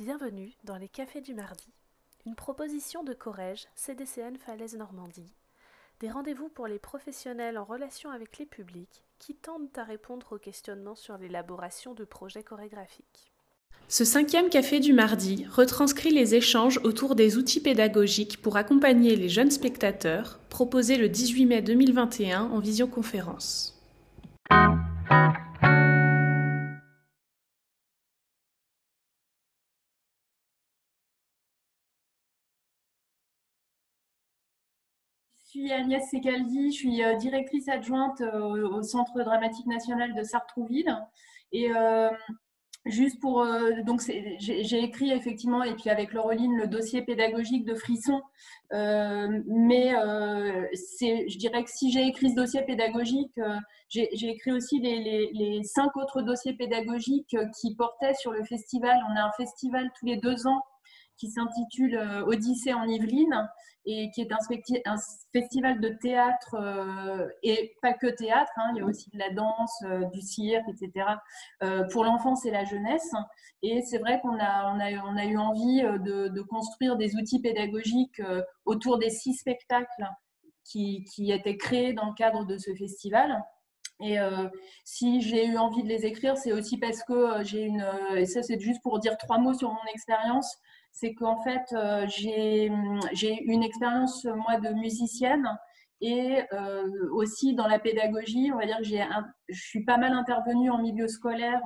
Bienvenue dans les Cafés du Mardi, une proposition de Corrège, CDCN Falaise Normandie, des rendez-vous pour les professionnels en relation avec les publics qui tendent à répondre aux questionnements sur l'élaboration de projets chorégraphiques. Ce cinquième café du mardi retranscrit les échanges autour des outils pédagogiques pour accompagner les jeunes spectateurs, proposés le 18 mai 2021 en visioconférence. Suis Agnès Secaldi, je suis euh, directrice adjointe euh, au Centre dramatique national de Sartrouville. Et euh, juste pour. donc, j'ai écrit effectivement, et puis avec Laureline, le dossier pédagogique de Frisson. mais je dirais que si j'ai écrit ce dossier pédagogique, j'ai écrit aussi les, les, cinq autres dossiers pédagogiques qui portaient sur le festival. On a un festival tous les deux ans qui s'intitule euh, Odyssée en Yvelines et qui est un, festival de théâtre euh, et pas que théâtre, hein, il y a aussi de la danse, euh, du cirque, etc. pour l'enfance et la jeunesse. Et c'est vrai qu'on a, eu envie de, construire des outils pédagogiques autour des six spectacles qui, étaient créés dans le cadre de ce festival. Et si j'ai eu envie de les écrire, c'est aussi parce que j'ai une, et ça c'est juste pour dire trois mots sur mon expérience, c'est qu'en fait, euh, j'ai une expérience, moi, de musicienne et euh, aussi dans la pédagogie. On va dire que je suis pas mal intervenue en milieu scolaire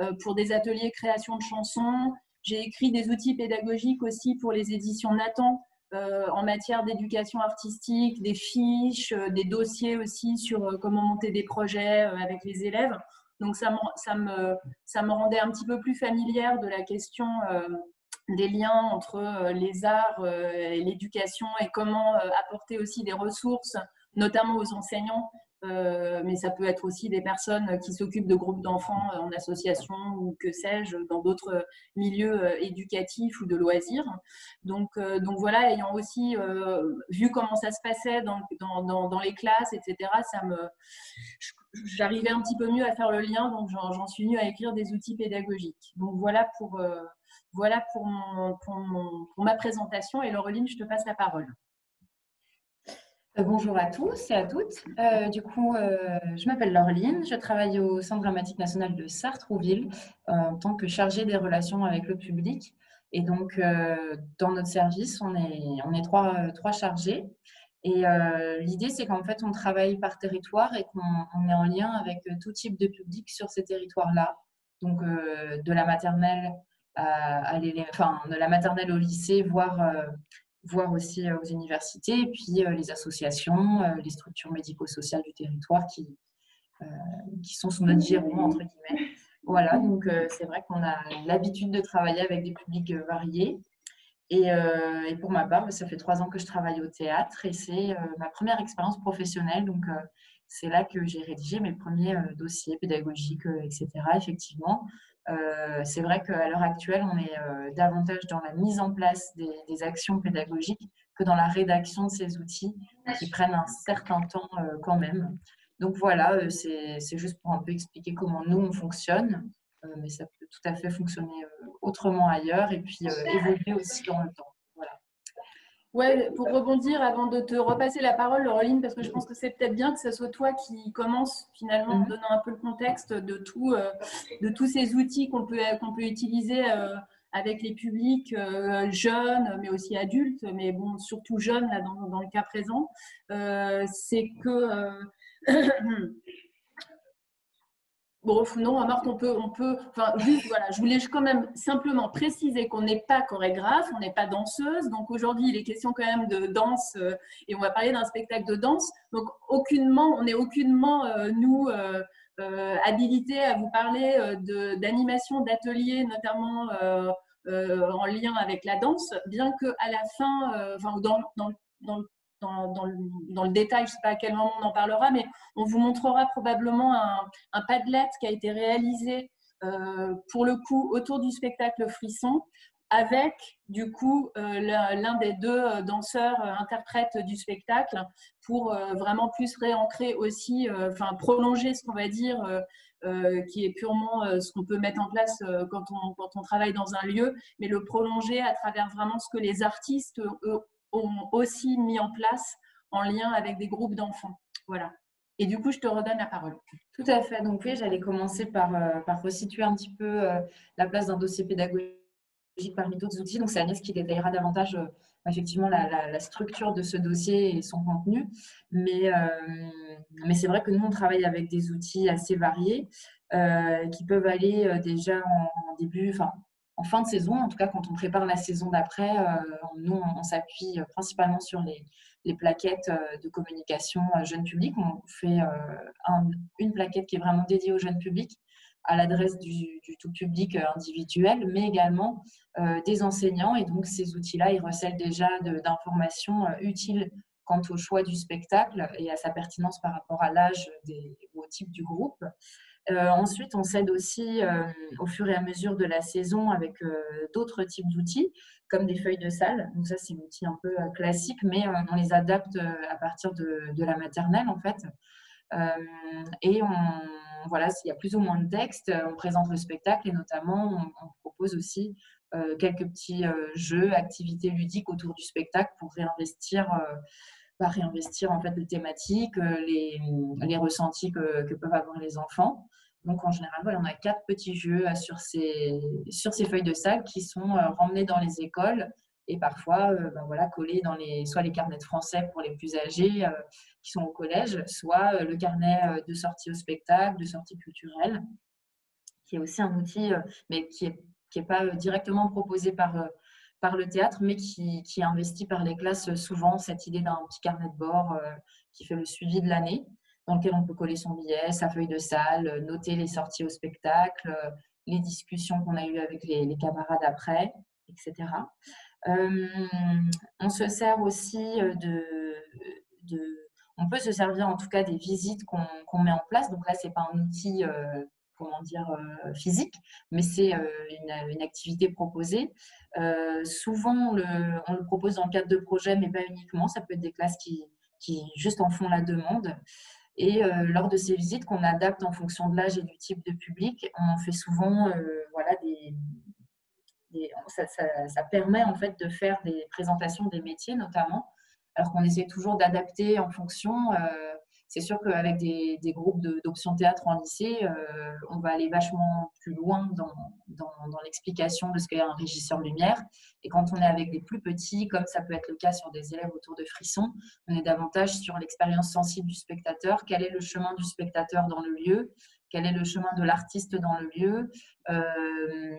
euh, pour des ateliers création de chansons. J'ai écrit des outils pédagogiques aussi pour les éditions Nathan en matière d'éducation artistique, des fiches, des dossiers aussi sur comment monter des projets avec les élèves. Donc ça, ça, me, ça me rendait un petit peu plus familière de la question des liens entre euh, les arts euh, et l'éducation et comment euh, apporter aussi des ressources, notamment aux enseignants, mais ça peut être aussi des personnes qui s'occupent de groupes d'enfants en association ou que sais-je, dans d'autres milieux éducatifs ou de loisirs. Donc, donc voilà, ayant aussi vu comment ça se passait dans, dans, dans, les classes, etc., ça me, j'arrivais un petit peu mieux à faire le lien, donc j'en suis venue à écrire des outils pédagogiques. Donc voilà pour, voilà pour, ma présentation. Et Laureline, je te passe la parole. Euh, bonjour à tous et à toutes. Euh, du coup, euh, je m'appelle Laureline, je travaille au Centre dramatique national de Sartrouville en tant que chargée des relations avec le public. Et donc, dans notre service, on est, trois chargés. Et l'idée, c'est qu'en fait, on travaille par territoire et qu'on est en lien avec tout type de public sur ces territoires-là. Donc, de la maternelle de la maternelle au lycée, voire, euh, voire aussi euh, aux universités, et puis euh, les associations, les structures médico-sociales du territoire qui, qui sont sous notre giron, entre guillemets. Voilà, donc c'est vrai qu'on a l'habitude de travailler avec des publics variés. Et, et, pour ma part, ça fait trois ans que je travaille au théâtre et c'est ma première expérience professionnelle. Donc, c'est là que j'ai rédigé mes premiers dossiers pédagogiques, etc. Effectivement, euh, c'est vrai qu'à l'heure actuelle, on est euh, davantage dans la mise en place des, actions pédagogiques que dans la rédaction de ces outils qui prennent un certain temps euh, quand même. Donc voilà, c'est juste pour un peu expliquer comment nous, on fonctionne, mais ça peut tout à fait fonctionner autrement ailleurs et puis évoluer aussi dans le temps. Ouais, pour rebondir avant de te repasser la parole, Laureline, parce que je pense que c'est peut-être bien que ce soit toi qui commence finalement en mhm. donnant un peu le contexte de, tout, euh, de tous ces outils qu'on peut, qu'on peut utiliser euh, avec les publics euh, jeunes, mais aussi adultes, mais bon, surtout jeunes là, dans, dans le cas présent. c'est que Bon, non, Marc, on peut, on peut, enfin, voilà, je voulais quand même simplement préciser qu'on n'est pas chorégraphe, on n'est pas danseuse. Donc aujourd'hui, il est question quand même de danse euh, et on va parler d'un spectacle de danse. Donc aucunement, on n'est aucunement, euh, nous, euh, habilités à vous parler d'animation, d'ateliers, notamment en lien avec la danse, bien qu'à la fin, enfin, dans, dans, dans le dans, le, détail, je ne sais pas à quel moment on en parlera, mais on vous montrera probablement un, Padlet qui a été réalisé euh, pour le coup autour du spectacle Frisson avec du coup euh, l'un des deux euh, danseurs interprètes du spectacle pour vraiment plus réancrer aussi, enfin prolonger ce qu'on va dire qui est purement ce qu'on peut mettre en place quand, on, quand on travaille dans un lieu, mais le prolonger à travers vraiment ce que les artistes ont aussi mis en place en lien avec des groupes d'enfants. Voilà. Et du coup, je te redonne la parole. Tout à fait. Donc oui, j'allais commencer par, par resituer un petit peu la place d'un dossier pédagogique parmi d'autres outils. Donc c'est Agnès qui détaillera davantage effectivement la, structure de ce dossier et son contenu. Mais, euh, mais c'est vrai que nous, on travaille avec des outils assez variés euh, qui peuvent aller euh, déjà en, début, en fin de saison, en tout cas quand on prépare la saison d'après, nous, on, s'appuie principalement sur les, plaquettes de communication jeune public. On fait une plaquette qui est vraiment dédiée au jeune public à l'adresse du, tout public euh, individuel, mais également euh, des enseignants. Et donc, ces outils-là, ils recèlent déjà d'informations euh, utiles quant au choix du spectacle et à sa pertinence par rapport à l'âge ou au type du groupe. Ensuite, on s'aide aussi au fur et à mesure de la saison avec d'autres types d'outils, comme des feuilles de salle. Donc ça, c'est un outil un peu classique, mais on les adapte à partir de, la maternelle, en fait. et voilà, s'il y a plus ou moins de texte, on présente le spectacle et notamment on, propose aussi euh, quelques petits euh, jeux, activités ludiques autour du spectacle pour réinvestir, euh, bah, réinvestir en fait les thématiques, les, les ressentis que, que, peuvent avoir les enfants. Donc en général, voilà, on a quatre petits jeux sur ces, sur ces feuilles de salle qui sont ramenés dans les écoles et parfois euh, ben voilà, coller dans les, soit les carnets de français pour les plus âgés euh, qui sont au collège, soit euh, le carnet de sortie au spectacle, de sortie culturelle, qui est aussi un outil, mais qui n'est qui est pas directement proposé par, par le théâtre, mais qui, qui, est investi par les classes souvent, cette idée d'un petit carnet de bord qui fait le suivi de l'année, dans lequel on peut coller son billet, sa feuille de salle, noter les sorties au spectacle, les discussions qu'on a eues avec les, camarades après, etc. Euh, on se sert aussi euh, de, On peut se servir en tout cas des visites qu'on met en place. Donc là, ce n'est pas un outil euh, comment dire, physique, mais c'est une, activité proposée. souvent, on le, propose dans le cadre de projets, mais pas uniquement. Ça peut être des classes qui, qui juste en font la demande. Et lors de ces visites qu'on adapte en fonction de l'âge et du type de public, on fait souvent voilà, des, ça, permet en fait de faire des présentations des métiers notamment, alors qu'on essaie toujours d'adapter en fonction. Euh, c'est sûr qu'avec des, groupes d'options théâtre en lycée, euh, on va aller vachement plus loin dans, dans, l'explication de ce qu'est un régisseur lumière. Et quand on est avec des plus petits, comme ça peut être le cas sur des élèves autour de frissons, on est davantage sur l'expérience sensible du spectateur, quel est le chemin du spectateur dans le lieu, quel est le chemin de l'artiste dans le lieu, euh,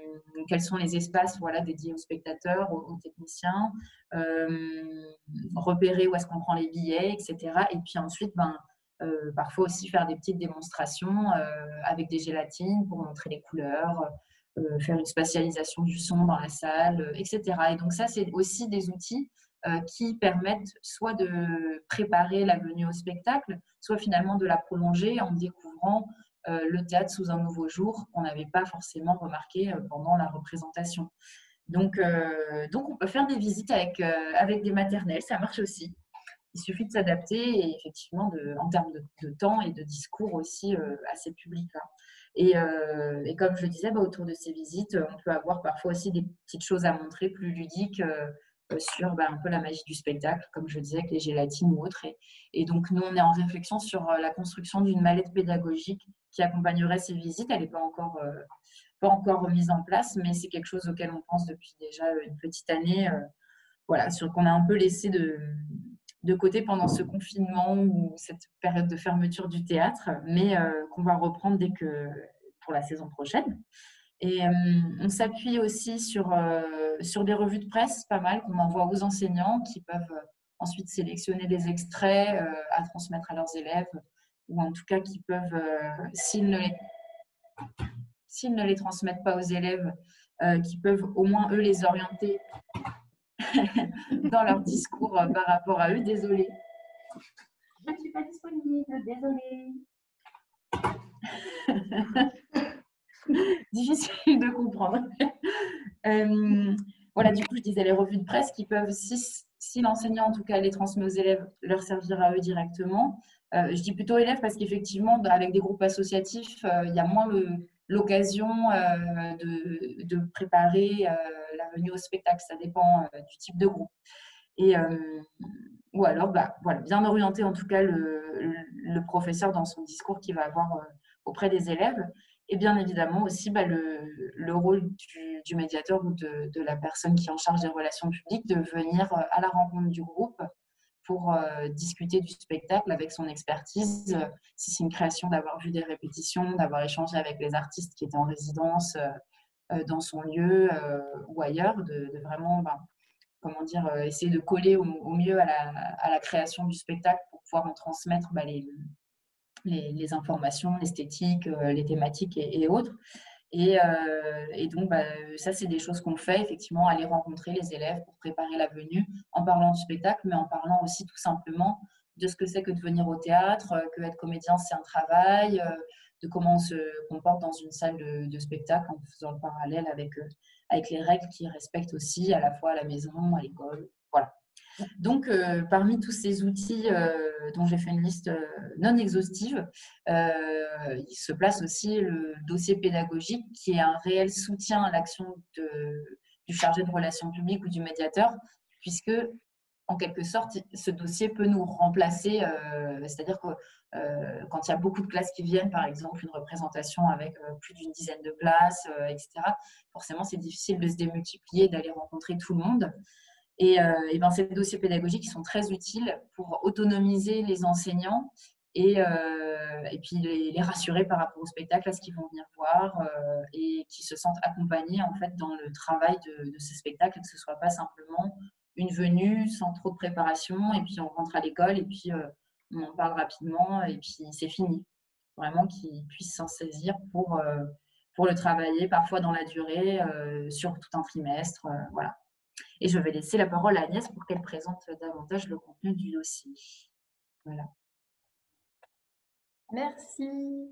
quels sont les espaces voilà, dédiés aux spectateurs, aux, techniciens, euh, repérer où est-ce qu'on prend les billets, etc. Et puis ensuite, ben, euh, parfois aussi faire des petites démonstrations avec des gélatines pour montrer les couleurs, faire une spatialisation du son dans la salle, etc. Et donc ça, c'est aussi des outils qui permettent soit de préparer la venue au spectacle, soit finalement de la prolonger en découvrant euh, le théâtre sous un nouveau jour qu'on n'avait pas forcément remarqué euh, pendant la représentation. Donc, euh, donc, on peut faire des visites avec, avec des maternelles, ça marche aussi. Il suffit de s'adapter et effectivement, de, en termes de, temps et de discours aussi à ces publics-là. Et, et, comme je le disais, bah, autour de ces visites, on peut avoir parfois aussi des petites choses à montrer plus ludiques sur bah, un peu la magie du spectacle, comme je disais, avec les gélatines ou autres. Et, donc, nous, on est en réflexion sur euh, la construction d'une mallette pédagogique qui accompagnerait ces visites. Elle n'est pas encore, euh, pas encore mise en place, mais c'est quelque chose auquel on pense depuis déjà une petite année. Euh, voilà, sur qu'on a un peu laissé de, de côté pendant ce confinement ou cette période de fermeture du théâtre, mais qu'on va reprendre dès que pour la saison prochaine. Et euh, on s'appuie aussi sur, euh, sur des revues de presse, pas mal, qu'on envoie aux enseignants qui peuvent euh, ensuite sélectionner des extraits à transmettre à leurs élèves, ou en tout cas qui peuvent, s'ils ne, ne les transmettent pas aux élèves, qui peuvent au moins eux les orienter dans leur discours par rapport à eux. Désolée. Je ne suis pas disponible, désolée. difficile de comprendre. Euh, voilà, du coup, je disais les revues de presse qui peuvent, si, si l'enseignant, en tout cas, les transmet aux élèves, leur servir à eux directement. je dis plutôt élèves parce qu'effectivement, avec des groupes associatifs, il y a moins l'occasion de, de, préparer la venue au spectacle. Ça dépend du type de groupe. Et, ou alors, bah, bien orienter en tout cas le, professeur dans son discours qu'il va avoir auprès des élèves. Et bien évidemment aussi bah, le, le, rôle du, médiateur ou de, la personne qui est en charge des relations publiques de venir euh, à la rencontre du groupe pour euh, discuter du spectacle avec son expertise. Euh, si c'est une création, d'avoir vu des répétitions, d'avoir échangé avec les artistes qui étaient en résidence dans son lieu ou ailleurs, de, vraiment ben, comment dire, essayer de coller au, mieux à la, création du spectacle pour pouvoir en transmettre bah, les, informations, l'esthétique, euh, les thématiques et, autres. Et, euh, et, donc, bah, ça, c'est des choses qu'on fait, effectivement, aller rencontrer les élèves pour préparer la venue en parlant du spectacle, mais en parlant aussi tout simplement de ce que c'est que de venir au théâtre, euh, que être comédien, c'est un travail, de comment on se comporte dans une salle de, spectacle en faisant le parallèle avec, avec les règles qui respectent aussi à la fois à la maison, à l'école. Voilà. Donc, euh, parmi tous ces outils euh, dont j'ai fait une liste euh, non exhaustive, il se place aussi le dossier pédagogique qui est un réel soutien à l'action du chargé de relations publiques ou du médiateur, puisque en quelque sorte, ce dossier peut nous remplacer, c'est-à-dire que quand il y a beaucoup de classes qui viennent, par exemple, une représentation avec plus d'une dizaine de classes, etc., forcément, c'est difficile de se démultiplier, d'aller rencontrer tout le monde. Et, euh, et ben, ces dossiers pédagogiques sont très utiles pour autonomiser les enseignants et, euh, et puis les, rassurer par rapport au spectacle, à ce qu'ils vont venir voir euh, et qui se sentent accompagnés en fait dans le travail de, ce spectacle, que ce soit pas simplement une venue sans trop de préparation et puis on rentre à l'école et puis on en parle rapidement et puis c'est fini. Vraiment qu'ils puissent s'en saisir pour, pour le travailler parfois dans la durée, sur tout un trimestre. voilà. Et je vais laisser la parole à Agnès pour qu'elle présente davantage le contenu du dossier. Voilà. Merci.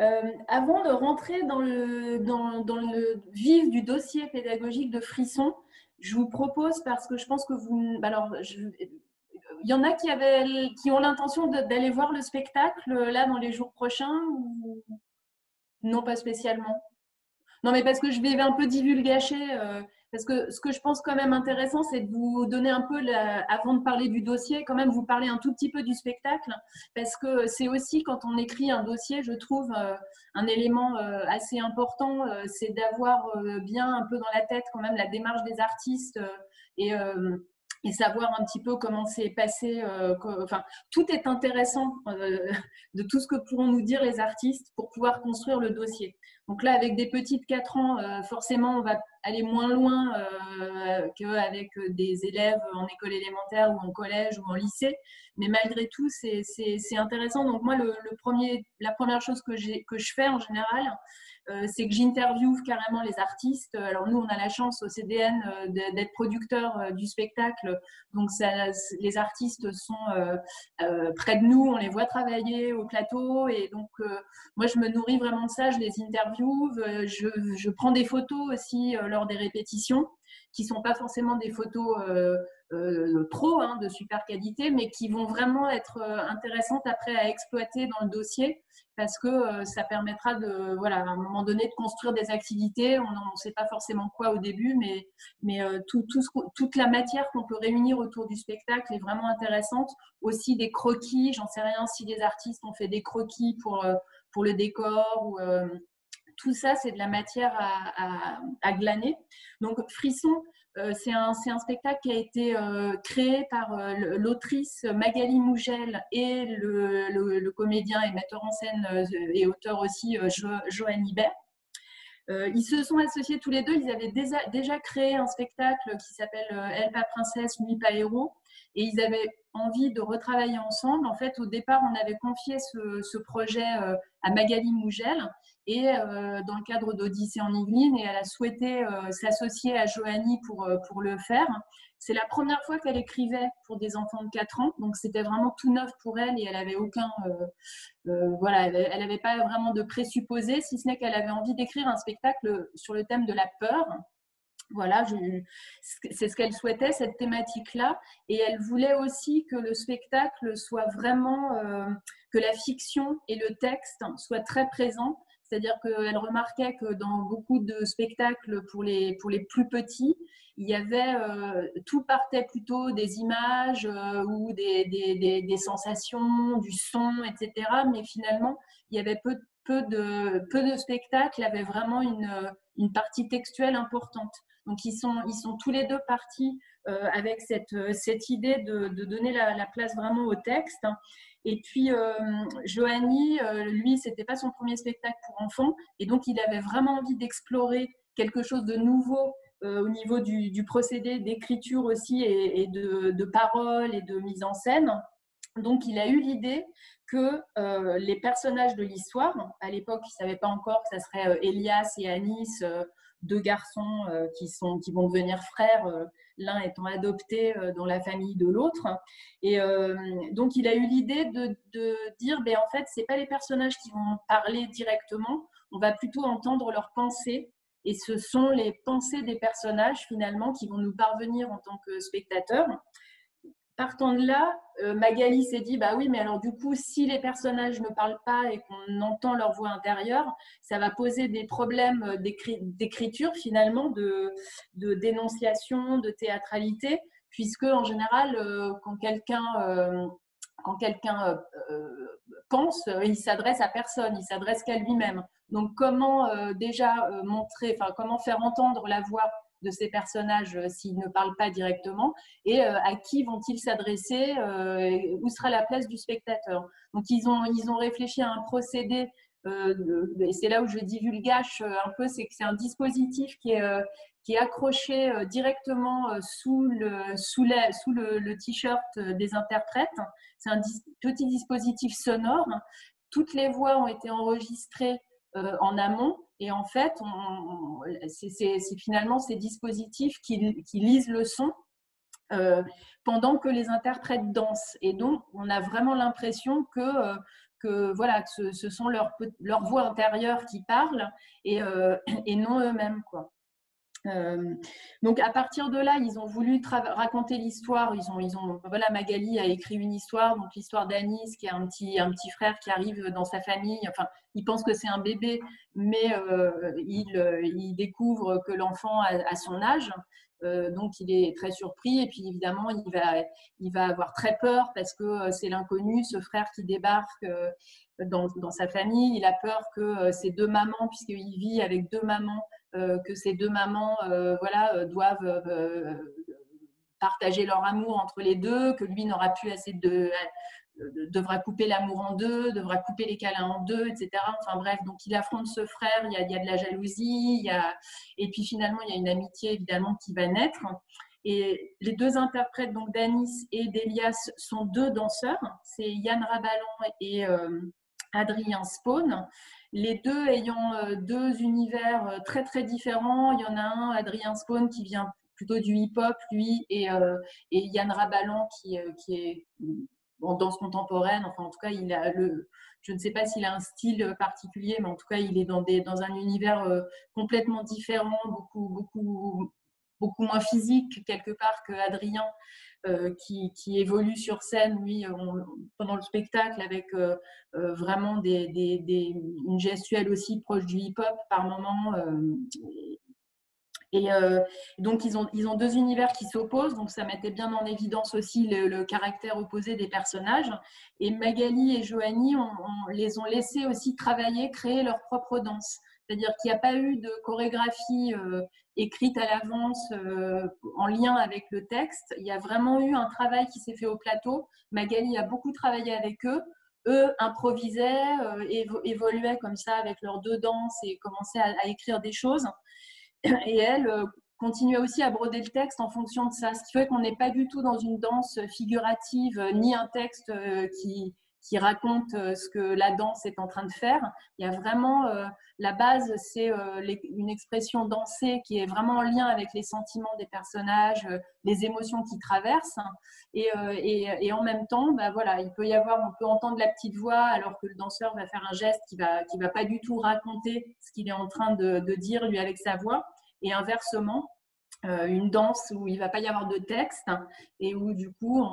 Euh, avant de rentrer dans le, dans, le vif du dossier pédagogique de Frisson, je vous propose, parce que je pense que vous... Alors, il y en a qui, avaient, qui ont l'intention d'aller voir le spectacle là dans les jours prochains ou non pas spécialement? Non, mais parce que je vais un peu divulgacher. Euh, parce que ce que je pense quand même intéressant, c'est de vous donner un peu, avant de parler du dossier, quand même vous parler un tout petit peu du spectacle, parce que c'est aussi quand on écrit un dossier, je trouve, euh, un élément euh, assez important, euh, c'est d'avoir bien un peu dans la tête quand même la démarche des artistes et et savoir un petit peu comment c'est passé. Euh, enfin, tout est intéressant euh, de tout ce que pourront nous dire les artistes pour pouvoir construire le dossier. Donc là, avec des petites 4 ans, euh, forcément, on va aller moins loin qu'avec des élèves en école élémentaire ou en collège ou en lycée. Mais malgré tout, c'est intéressant. Donc moi, le, premier, la première chose que, que je fais en général, c'est que j'interviewe carrément les artistes. Alors nous, on a la chance au CDN euh, d'être producteur euh, du spectacle, donc les artistes sont près de nous, on les voit travailler au plateau, et donc moi je me nourris vraiment de ça, je les interviewe, je, je prends des photos aussi lors des répétitions qui sont pas forcément des photos euh, euh, hein, de super qualité, mais qui vont vraiment être euh, intéressantes après à exploiter dans le dossier parce que ça permettra de, voilà, à un moment donné, de construire des activités. On ne sait pas forcément quoi au début, mais, mais tout, tout toute la matière qu'on peut réunir autour du spectacle est vraiment intéressante. Aussi des croquis, j'en sais rien si les artistes ont fait des croquis pour, pour le décor ou tout ça, c'est de la matière à, glaner. Donc, Frisson, euh, c'est un, un, spectacle qui a été euh, créé par euh, l'autrice Magali Mougel et le, comédien et metteur en scène et auteur aussi Joanne Hibert. ils se sont associés tous les deux. Ils avaient déjà, déjà créé un spectacle qui s'appelle Elle pas princesse, lui pas héros. Et ils avaient envie de retravailler ensemble. En fait, au départ, on avait confié ce, projet à Magali Mougel et euh, dans le cadre d'Odyssée en Yvelines et elle a souhaité euh, s'associer à Joanie pour, euh, pour le faire. C'est la première fois qu'elle écrivait pour des enfants de 4 ans, donc c'était vraiment tout neuf pour elle et elle avait aucun, voilà, elle n'avait pas vraiment de présupposé, si ce n'est qu'elle avait envie d'écrire un spectacle sur le thème de la peur. voilà, c'est ce qu'elle souhaitait, cette thématique-là. Et elle voulait aussi que le spectacle soit vraiment, que la fiction et le texte soient très présents. C'est-à-dire qu'elle remarquait que dans beaucoup de spectacles pour les, pour les plus petits, il y avait, euh, tout partait plutôt des images euh, ou des, des, des, sensations, du son, etc. Mais finalement, il y avait peu, peu, de, peu de spectacles avaient vraiment une, une partie textuelle importante. Donc, ils sont, ils sont tous les deux partis euh, avec cette, cette idée de, de donner la, la, place vraiment au texte. Et puis, euh, Johanny, euh, lui, c'était pas son premier spectacle pour enfants. Et donc, il avait vraiment envie d'explorer quelque chose de nouveau au niveau du, du procédé d'écriture aussi et, de, de parole et de mise en scène. Donc, il a eu l'idée que euh, les personnages de l'histoire, à l'époque, il ne savait pas encore que ça serait euh, Elias et Anis, euh, deux garçons euh, qui, sont, qui vont devenir frères, euh, l'un étant adopté euh, dans la famille de l'autre. Et donc, il a eu l'idée de, de, dire, ben, en fait, ce pas les personnages qui vont parler directement, on va plutôt entendre leurs pensées. Et ce sont les pensées des personnages, finalement, qui vont nous parvenir en tant que spectateurs partant de là, euh, Magali s'est dit bah oui, mais alors du coup, si les personnages ne parlent pas et qu'on entend leur voix intérieure, ça va poser des problèmes euh, d'écriture finalement, de, dénonciation, de théâtralité, puisque en général, euh, quand quelqu'un quand quelqu'un pense, il s'adresse à personne, il s'adresse qu'à lui-même. Donc comment déjà montrer, enfin comment faire entendre la voix de ces personnages euh, s'ils ne parlent pas directement et euh, à qui vont-ils s'adresser, euh, où sera la place du spectateur. Donc ils ont, ils ont réfléchi à un procédé et c'est là où je divulgage un peu, c'est que c'est un dispositif qui est, qui est accroché directement sous le, sous sous le, le t-shirt des interprètes. C'est un petit dispositif sonore. Toutes les voix ont été enregistrées en amont et en fait, c'est finalement ces dispositifs qui, lisent le son euh, pendant que les interprètes dansent. Et donc, on a vraiment l'impression que, euh, voilà, ce, sont leurs leur voix intérieure qui parlent et, euh, non eux-mêmes. quoi. Euh, donc à partir de là, ils ont voulu raconter l'histoire. Ils ont, voilà, Magali a écrit une histoire, donc l'histoire d'Anis, qui est un petit, un petit frère qui arrive dans sa famille. Enfin, il pense que c'est un bébé, mais euh, il, il, découvre que l'enfant a, son âge. Euh, donc il est très surpris et puis évidemment il va, il va avoir très peur parce que euh, c'est l'inconnu, ce frère qui débarque euh, dans, dans, sa famille. Il a peur que ses deux mamans, puisqu'il vit avec deux mamans, euh, que ces deux mamans euh, voilà, euh, doivent partager leur amour entre les deux, que lui n'aura plus assez de devra couper l'amour en deux, devra couper les câlins en deux, etc. Enfin bref, donc il affronte ce frère, il y a, de la jalousie, il y a... et puis finalement il y a une amitié évidemment qui va naître. Et les deux interprètes, donc d'Anis et d'Elias, sont deux danseurs, c'est Yann Rabalan et euh, Adrien Spawn les deux ayant euh, deux univers euh, très très différents. Il y en a un, Adrien Spawn, qui vient plutôt du hip-hop, lui, et, euh, et Yann Rabalan, qui, qui est en danse contemporaine. Enfin, en tout cas, il a le, je ne sais pas s'il a un style particulier, mais en tout cas, il est dans, des, dans un univers complètement différent, beaucoup, beaucoup, beaucoup moins physique quelque part que Adrien. Euh, qui, qui, évolue sur scène, lui, pendant le spectacle, avec euh, euh, vraiment des, des, une gestuelle aussi proche du hip-hop par moment. Et donc, ils ont, ils ont deux univers qui s'opposent, donc ça mettait bien en évidence aussi le, le, caractère opposé des personnages. Et Magali et Joanie, on, on, les ont laissés aussi travailler, créer leur propre danse. C'est-à-dire qu'il n'y a pas eu de chorégraphie euh, écrite à l'avance euh, en lien avec le texte. Il y a vraiment eu un travail qui s'est fait au plateau. Magali a beaucoup travaillé avec eux. Eux improvisaient, euh, évoluaient comme ça avec leurs deux danses et commençaient à, à écrire des choses. Et elle continuait aussi à broder le texte en fonction de ça. Ce qui fait qu'on n'est pas du tout dans une danse figurative, ni un texte qui, qui raconte euh, ce que la danse est en train de faire. Il y a vraiment euh, la base, c'est euh, une expression dansée qui est vraiment en lien avec les sentiments des personnages, les émotions qu'ils traversent. Et, en même temps, bah, voilà, il peut y avoir, on peut entendre la petite voix alors que le danseur va faire un geste qui va, qui va pas du tout raconter ce qu'il est en train de dire lui avec sa voix. Et inversement, une danse où il ne va pas y avoir de texte et où du coup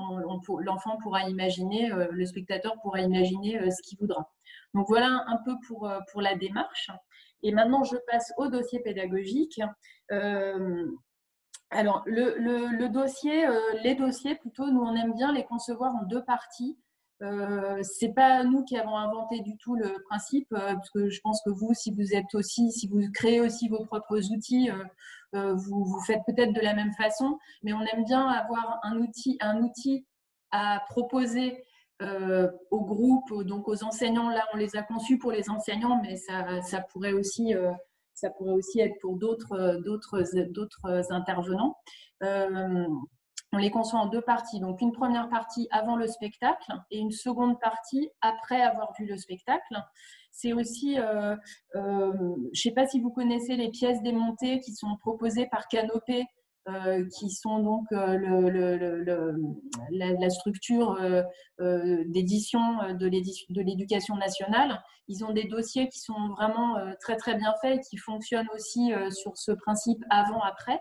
l'enfant pourra imaginer, le spectateur pourra imaginer ce qu'il voudra. Donc voilà un peu pour, pour la démarche. Et maintenant, je passe au dossier pédagogique. alors, le, dossier, les dossiers, plutôt, nous, on aime bien les concevoir en deux parties. Euh, c'est pas nous qui avons inventé du tout le principe, euh, parce que je pense que vous, si vous êtes aussi, si vous créez aussi vos propres outils, euh, vous, vous faites peut-être de la même façon, mais on aime bien avoir un outil, un outil à proposer au groupe, donc aux enseignants. Là, on les a conçus pour les enseignants, mais ça, ça pourrait aussi ça pourrait aussi être pour d'autres d'autres intervenants on les conçoit en deux parties. Donc une première partie avant le spectacle et une seconde partie après avoir vu le spectacle. C'est aussi, euh, euh, je ne sais pas si vous connaissez les pièces démontées qui sont proposées par Canopé, euh, qui sont donc la, structure d'édition de l'éducation nationale. Ils ont des dossiers qui sont vraiment très très bien faits et qui fonctionnent aussi sur ce principe avant-après.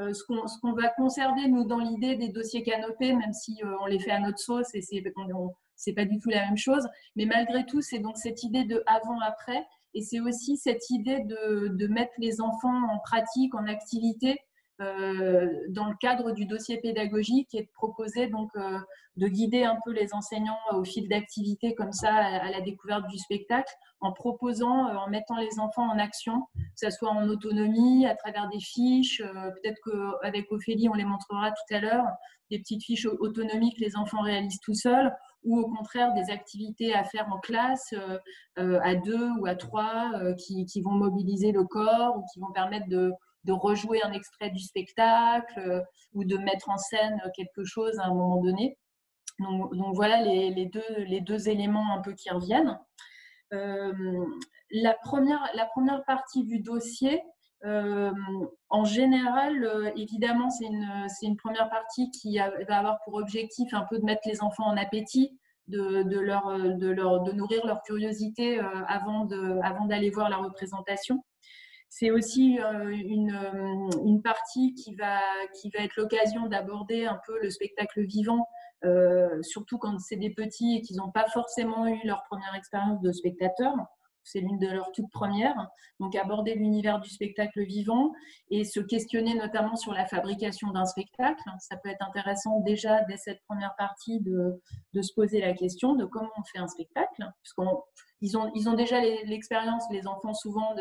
Euh, ce qu'on va conserver, nous, dans l'idée des dossiers canopés, même si euh, on les fait à notre sauce et c'est n'est pas du tout la même chose, mais malgré tout, c'est donc cette idée de avant-après et c'est aussi cette idée de, de, mettre les enfants en pratique, en activité, euh, dans le cadre du dossier pédagogique et de proposer donc euh, de guider un peu les enseignants au fil d'activités comme ça à, la découverte du spectacle en proposant, euh, en mettant les enfants en action, que ce soit en autonomie, à travers des fiches, peut-être qu'avec Ophélie on les montrera tout à l'heure, des petites fiches autonomiques que les enfants réalisent tout seuls ou au contraire des activités à faire en classe à deux ou à trois qui, vont mobiliser le corps ou qui vont permettre de, de rejouer un extrait du spectacle euh, ou de mettre en scène quelque chose à un moment donné. Donc, voilà les, deux, les deux éléments un peu qui reviennent. Euh, la, première, partie du dossier, euh, en général, évidemment, c'est une, première partie qui va avoir pour objectif un peu de mettre les enfants en appétit, de, nourrir leur curiosité avant d'aller voir la représentation. C'est aussi euh, une, euh, une, partie qui va, qui va être l'occasion d'aborder un peu le spectacle vivant, euh, surtout quand c'est des petits et qu'ils n'ont pas forcément eu leur première expérience de spectateur c'est l'une de leurs toutes premières. Donc aborder l'univers du spectacle vivant et se questionner notamment sur la fabrication d'un spectacle. Ça peut être intéressant déjà dès cette première partie de, se poser la question de comment on fait un spectacle, puisqu'on ils ont, déjà l'expérience, les enfants, souvent,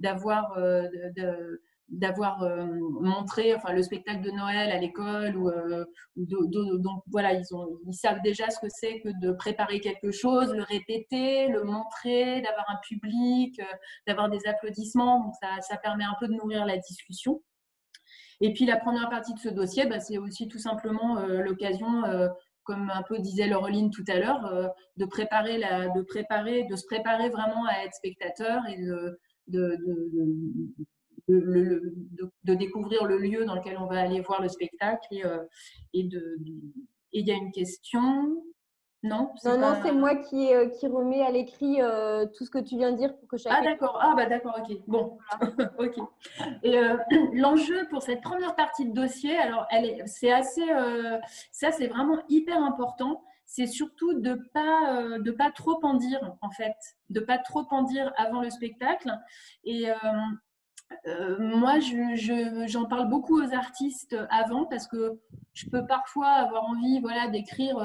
d'avoir de, de, d'avoir euh, montré enfin, le spectacle de Noël à l'école. Ou, euh, donc voilà, ils, ont, ils savent déjà ce que c'est que de préparer quelque chose, le répéter, le montrer, d'avoir un public, euh, d'avoir des applaudissements. Donc ça, ça, permet un peu de nourrir la discussion. Et puis la première partie de ce dossier, bah, c'est aussi tout simplement l'occasion comme un peu disait Laureline tout à l'heure, de préparer la, de préparer, de se préparer vraiment à être spectateur et de, de, de, découvrir le lieu dans lequel on va aller voir le spectacle. Et, euh, et de, il y a une question? Non, non, non c'est moi qui, euh, qui remets à l'écrit euh, tout ce que tu viens de dire pour que chacun. Ah d'accord, ah bah d'accord, ok. Bon, ok. Et l'enjeu pour cette première partie de dossier, alors elle est, c'est assez, ça c'est vraiment hyper important. C'est surtout de pas de pas trop en dire en fait, de pas trop en dire avant le spectacle. Et euh, moi, j'en parle beaucoup aux artistes avant parce que je peux parfois avoir envie voilà, d'écrire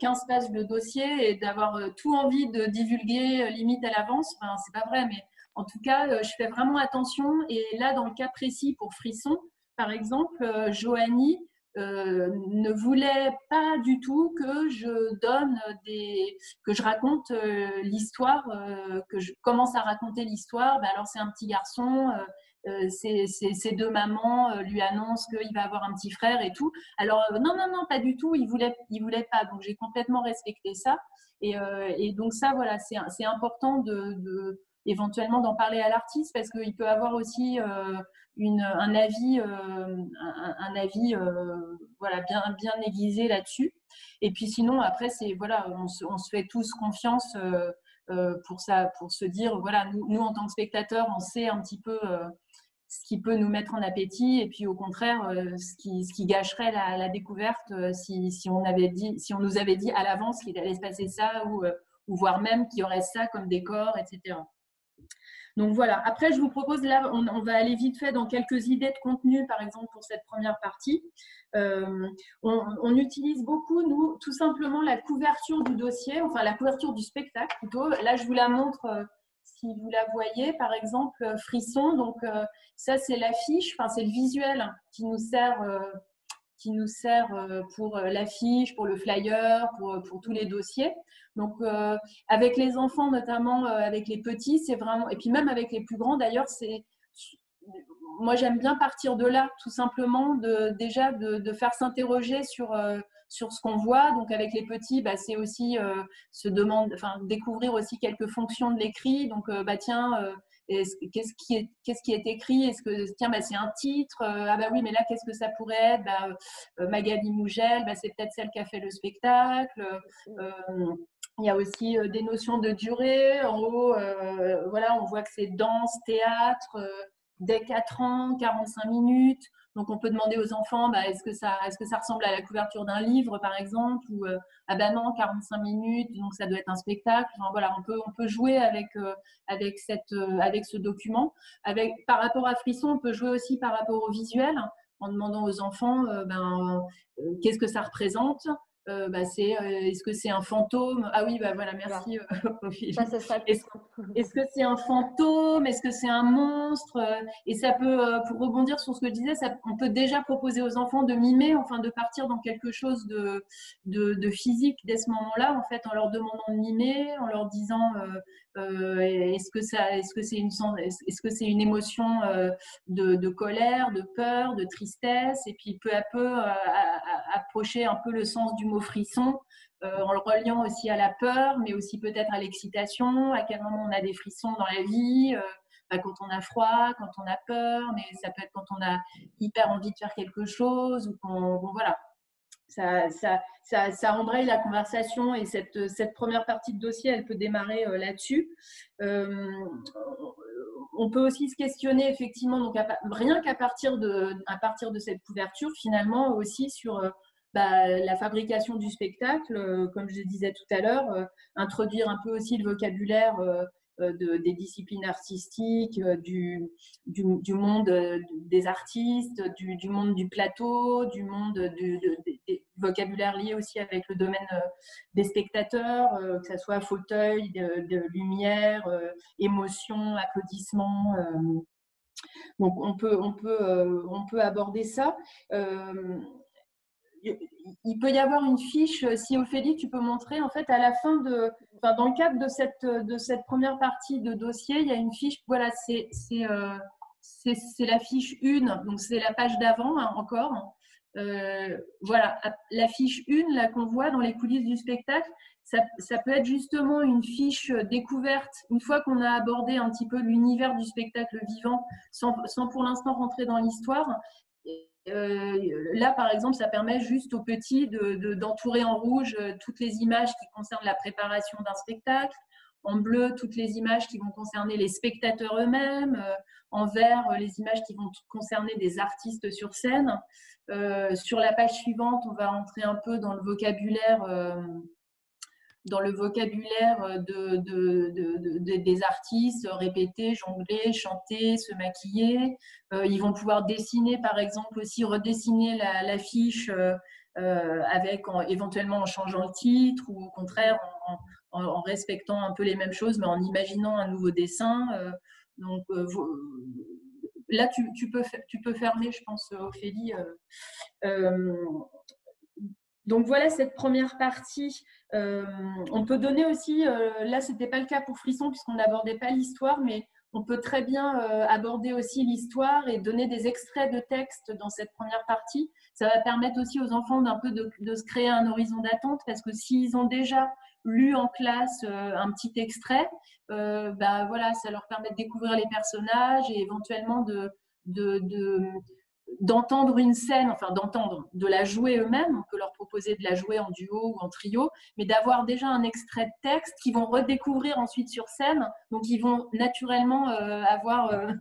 15 euh, pages de dossier et d'avoir euh, tout envie de divulguer limite à l'avance. Enfin, c'est pas vrai, mais en tout cas, je fais vraiment attention. Et là, dans le cas précis pour Frisson, par exemple, Joanie ne voulait pas du tout que je donne des, que je raconte l'histoire, que je commence à raconter l'histoire. Ben alors c'est un petit garçon, euh, ces, deux mamans euh, lui annoncent qu'il va avoir un petit frère et tout. Alors euh, non, non, non, pas du tout, il voulait, il voulait pas. Donc j'ai complètement respecté ça. Et, et donc ça, voilà, c'est important de, éventuellement d'en parler à l'artiste parce qu'il peut avoir aussi une, un avis, un, avis voilà, bien, bien aiguisé là-dessus. Et puis sinon, après, voilà, on se, on se, fait tous confiance pour, ça, pour se dire, voilà, nous, nous, en tant que spectateurs, on sait un petit peu ce qui peut nous mettre en appétit et puis au contraire ce, qui, ce qui gâcherait la, découverte si, si, on avait dit, si on nous avait dit à l'avance qu'il allait se passer ça ou, ou voire même qu'il y aurait ça comme décor, etc. Donc voilà. Après, je vous propose là, on, va aller vite fait dans quelques idées de contenu, par exemple pour cette première partie. Euh, on, utilise beaucoup, nous, tout simplement la couverture du dossier, enfin la couverture du spectacle plutôt. Là, je vous la montre. Euh, si vous la voyez, par exemple, euh, Frisson, donc ça c'est l'affiche, enfin c'est le visuel qui nous sert qui nous sert pour l'affiche, pour le flyer, pour, pour, tous les dossiers. Donc, euh, avec les enfants, notamment euh, avec les petits, c'est vraiment, et puis même avec les plus grands d'ailleurs, c'est, moi j'aime bien partir de là, tout simplement, de, déjà de, faire s'interroger sur, euh, sur ce qu'on voit. Donc, avec les petits, bah, c'est aussi se demander, enfin, découvrir aussi quelques fonctions de l'écrit. Donc, bah, tiens, qu'est-ce qui, est, qu'est-ce qui est écrit? Est-ce que tiens, bah, c'est un titre Ah bah oui, mais là, qu'est-ce que ça pourrait être? Bah, Magali Mougel, c'est peut-être celle qui a fait le spectacle. Il y a aussi euh, des notions de durée. En haut, euh, voilà, on voit que c'est danse, théâtre, euh, dès 4 ans, 45 minutes. Donc, on peut demander aux enfants, bah, est-ce que, ça, est que ça ressemble à la couverture d'un livre, par exemple Ou, ah ben non, 45 minutes, donc ça doit être un spectacle. voilà, on peut, on peut jouer avec, avec, cette, avec ce document. Avec, par rapport à Frisson, on peut jouer aussi par rapport au visuel, en demandant aux enfants, ben, qu'est-ce que ça représente euh, bah, c'est euh, est-ce que c'est un fantôme? Ah oui, bah voilà, merci. Euh, est-ce que c'est un fantôme? Est-ce que c'est un monstre? Et ça peut, pour rebondir sur ce que je disais, ça, on peut déjà proposer aux enfants de mimer, enfin de partir dans quelque chose de, de, physique dès ce moment-là, en fait, en leur demandant de mimer, en leur disant est-ce que ça, est-ce que c'est une, est-ce que c'est une émotion de, de, colère, de peur, de tristesse, et puis peu à peu approcher un peu le sens du mot frisson euh, en le reliant aussi à la peur, mais aussi peut-être à l'excitation, à quel moment on a des frissons dans la vie, euh, bah, quand on a froid, quand on a peur, mais ça peut être quand on a hyper envie de faire quelque chose, ou qu'on, voilà. Ça, ça, ça, ça, embraye la conversation et cette, cette, première partie de dossier, elle peut démarrer euh, là-dessus. on peut aussi se questionner effectivement, donc rien qu'à partir de, à partir de cette couverture, finalement aussi sur bah, la fabrication du spectacle, euh, comme je disais tout à l'heure, euh, introduire un peu aussi le vocabulaire euh, de, des disciplines artistiques, du, monde des artistes, du, monde du plateau, du monde du, des vocabulaires liés aussi avec le domaine des spectateurs, que ce soit fauteuil, de, lumière, émotion, applaudissements. donc on peut, on, peut, on peut aborder ça il peut y avoir une fiche, euh, si Ophélie, tu peux montrer, en fait, à la fin de, dans le cadre de cette, première partie de dossier, il y a une fiche, voilà, c'est euh, la fiche 1, donc c'est la page d'avant hein, encore. Euh, voilà, la fiche 1, là, qu'on voit dans les coulisses du spectacle, ça, peut être justement une fiche découverte, une fois qu'on a abordé un petit peu l'univers du spectacle vivant, sans pour l'instant rentrer dans l'histoire. Euh, là, par exemple, ça permet juste aux petits d'entourer de, en rouge euh, toutes les images qui concernent la préparation d'un spectacle, en bleu toutes les images qui vont concerner les spectateurs eux-mêmes, euh, en vert les images qui vont concerner des artistes sur scène. sur la page suivante, on va entrer un peu dans le vocabulaire dans le vocabulaire euh, de, des artistes, répéter, jongler, chanter, se maquiller. Euh, ils vont pouvoir dessiner, par exemple, aussi redessiner l'affiche euh, éventuellement en changeant le titre ou au contraire en, respectant un peu les mêmes choses, mais en imaginant un nouveau dessin. donc là, tu, peux, tu peux fermer, je pense, Ophélie. donc voilà cette première partie euh, on peut donner aussi, euh, là c'était pas le cas pour Frisson puisqu'on n'abordait pas l'histoire, mais on peut très bien euh, aborder aussi l'histoire et donner des extraits de texte dans cette première partie. Ça va permettre aussi aux enfants d'un peu de, se créer un horizon d'attente parce que s'ils ont déjà lu en classe un petit extrait, bah voilà, ça leur permet de découvrir les personnages et éventuellement de, de, d'entendre une scène, enfin d'entendre, de la jouer eux-mêmes. On peut leur proposer de la jouer en duo ou en trio, mais d'avoir déjà un extrait de texte qu'ils vont redécouvrir ensuite sur scène. Donc ils vont naturellement euh, avoir, euh,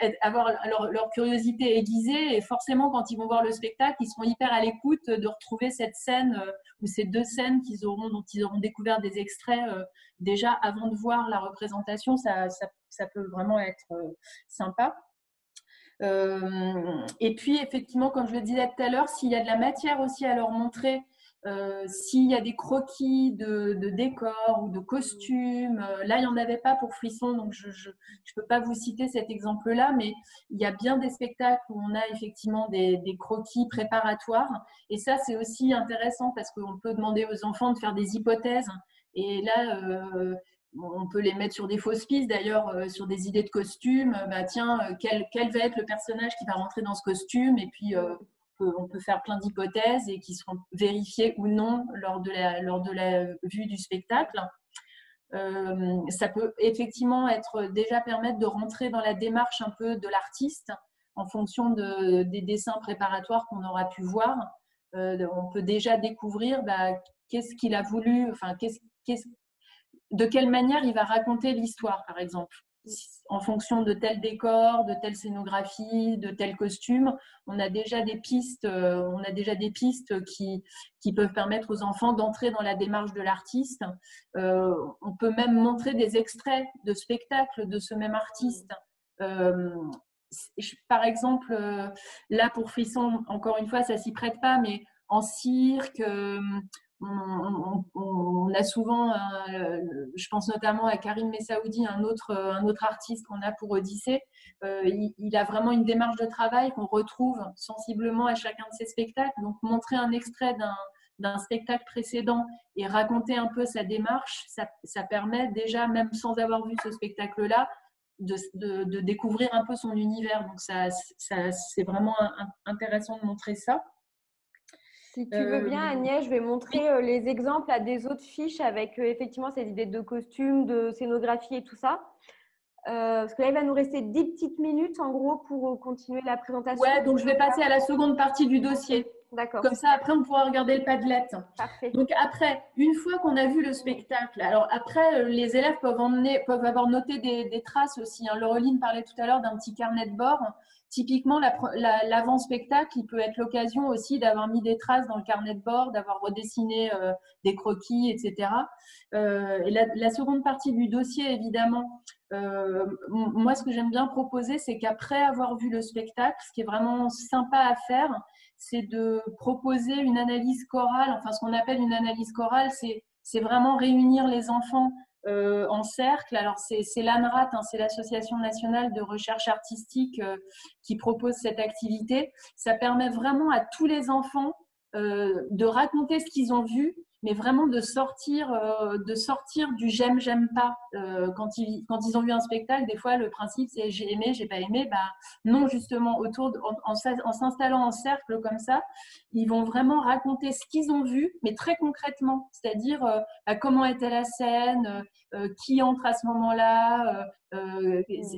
leur, curiosité aiguisée et forcément quand ils vont voir le spectacle, ils seront hyper à l'écoute de retrouver cette scène euh, ou ces deux scènes qu'ils auront, dont ils auront découvert des extraits déjà avant de voir la représentation. ça, ça peut vraiment être sympa. Euh, et puis, effectivement, comme je le disais tout à l'heure, s'il y a de la matière aussi à leur montrer, euh, s'il y a des croquis de, décors ou de costumes, euh, là il n'y en avait pas pour Frisson, donc je ne peux pas vous citer cet exemple-là, mais il y a bien des spectacles où on a effectivement des, des croquis préparatoires. Et ça, c'est aussi intéressant parce qu'on peut demander aux enfants de faire des hypothèses. Et là, on peut les mettre sur des fausses pistes, d'ailleurs, euh, sur des idées de costumes. Euh, bah, tiens, euh, quel, va être le personnage qui va rentrer dans ce costume Et puis, on, peut, faire plein d'hypothèses et qui seront vérifiées ou non lors de la, vue du spectacle. ça peut effectivement déjà permettre de rentrer dans la démarche un peu de l'artiste en fonction de, des dessins préparatoires qu'on aura pu voir. on peut déjà découvrir bah, qu'est-ce qu'il a voulu, enfin, qu'est-ce, qu'est-ce de quelle manière il va raconter l'histoire, par exemple. En fonction de tel décor, de telle scénographie, de tel costume, on a déjà des pistes, euh, on a déjà des pistes qui, qui peuvent permettre aux enfants d'entrer dans la démarche de l'artiste. Euh, on peut même montrer des extraits de spectacles de ce même artiste. Euh, par exemple, là pour Frisson, encore une fois, ça s'y prête pas, mais en cirque, on, a souvent, euh, je pense notamment à Karim Messaoudi, un autre, un autre artiste qu'on a pour Odyssée. Euh, il, a vraiment une démarche de travail qu'on retrouve sensiblement à chacun de ses spectacles. Donc, montrer un extrait d'un spectacle précédent et raconter un peu sa démarche, ça, permet déjà, même sans avoir vu ce spectacle-là, de, découvrir un peu son univers. Donc, ça, c'est vraiment intéressant de montrer ça. Si tu veux bien, euh, Agnès, je vais montrer euh, les exemples à des autres fiches avec euh, effectivement ces idées de costumes, de scénographie et tout ça. parce que là, il va nous rester 10 petites minutes en gros pour continuer la présentation. Ouais, donc je vais passer à la seconde partie du dossier. D'accord. Comme ça, après, on pourra regarder le Padlet. Parfait. Donc après, une fois qu'on a vu le spectacle, alors après, les élèves peuvent, emmener, peuvent avoir noté des, traces aussi. Hein. Laureline parlait tout à l'heure d'un petit carnet de bord. Typiquement, l'avant-spectacle, il peut être l'occasion aussi d'avoir mis des traces dans le carnet de bord, d'avoir redessiné euh, des croquis, etc. Euh, et la, seconde partie du dossier, évidemment, euh, moi, ce que j'aime bien proposer, c'est qu'après avoir vu le spectacle, ce qui est vraiment sympa à faire, c'est de proposer une analyse chorale. Enfin, ce qu'on appelle une analyse chorale, c'est vraiment réunir les enfants euh, en cercle. Alors, c'est l'ANRAT, hein, c'est l'Association nationale de recherche artistique euh, qui propose cette activité. Ça permet vraiment à tous les enfants euh, de raconter ce qu'ils ont vu mais vraiment de sortir, euh, de sortir du j'aime, j'aime pas. Euh, quand, ils, quand ils ont vu un spectacle, des fois, le principe, c'est j'ai aimé, j'ai pas aimé. Bah, non, justement, autour en, s'installant en cercle comme ça, ils vont vraiment raconter ce qu'ils ont vu, mais très concrètement. C'est-à-dire euh, bah, comment était la scène, qui entre à ce moment-là.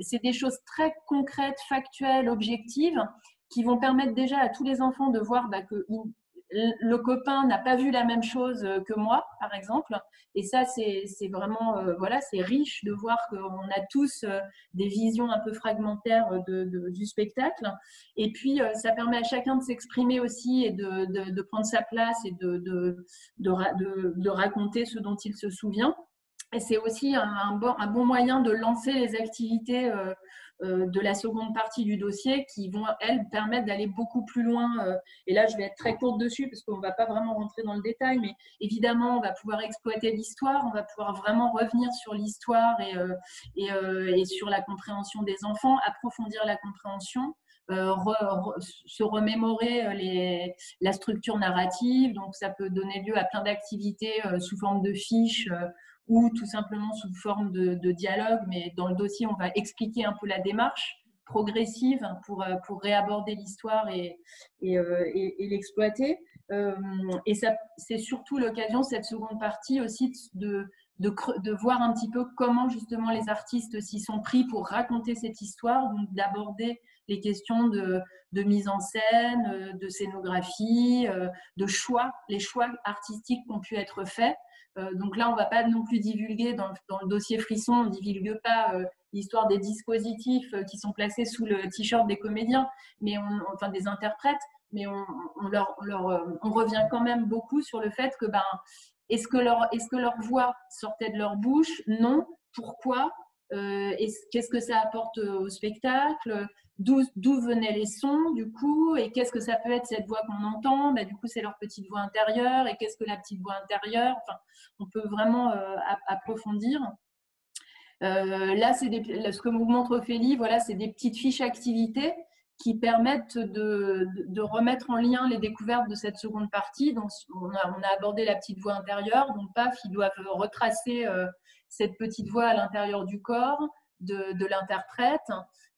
c'est des choses très concrètes, factuelles, objectives qui vont permettre déjà à tous les enfants de voir bah, que le copain n'a pas vu la même chose euh, que moi, par exemple. Et ça, c'est vraiment, euh, voilà, c'est riche de voir qu'on a tous euh, des visions un peu fragmentaires du spectacle. Et puis, ça permet à chacun de s'exprimer aussi et de, prendre sa place et de, raconter ce dont il se souvient. Et c'est aussi un, bon, moyen de lancer les activités de la seconde partie du dossier qui vont, elles, permettre d'aller beaucoup plus loin. Euh, et là, je vais être très courte dessus parce qu'on ne va pas vraiment rentrer dans le détail, mais évidemment, on va pouvoir exploiter l'histoire, on va pouvoir vraiment revenir sur l'histoire et, euh, et, sur la compréhension des enfants, approfondir la compréhension. se remémorer les, la structure narrative. Donc, ça peut donner lieu à plein d'activités sous forme de fiches ou tout simplement sous forme de, dialogue, mais dans le dossier, on va expliquer un peu la démarche progressive pour, euh, pour réaborder l'histoire et, et, euh, l'exploiter. Euh, et c'est surtout l'occasion, cette seconde partie aussi, de, de, de, voir un petit peu comment justement les artistes s'y sont pris pour raconter cette histoire, donc d'aborder les questions de, mise en scène, de scénographie, de choix, les choix artistiques qui ont pu être faits. Donc là, on ne va pas non plus divulguer dans le, dossier Frisson, on ne divulgue pas l'histoire des dispositifs qui sont placés sous le t-shirt des comédiens, mais enfin des interprètes, mais on, revient quand même beaucoup sur le fait que ben, est-ce que, leur, est que leur voix sortait de leur bouche? Non. Pourquoi? euh, Qu'est-ce que ça apporte au spectacle? D'où venaient les sons, du coup? Et qu'est-ce que ça peut être cette voix qu'on entend? Bah, Du coup, c'est leur petite voix intérieure. Et qu'est-ce que la petite voix intérieure? Enfin, On peut vraiment euh, approfondir. Euh, là, c'est ce que vous montre Ophélie, voilà, c'est des petites fiches activités qui permettent de, de, remettre en lien les découvertes de cette seconde partie. Donc, on a, on a abordé la petite voix intérieure. Donc, paf, ils doivent retracer euh, cette petite voix à l'intérieur du corps de, l'interprète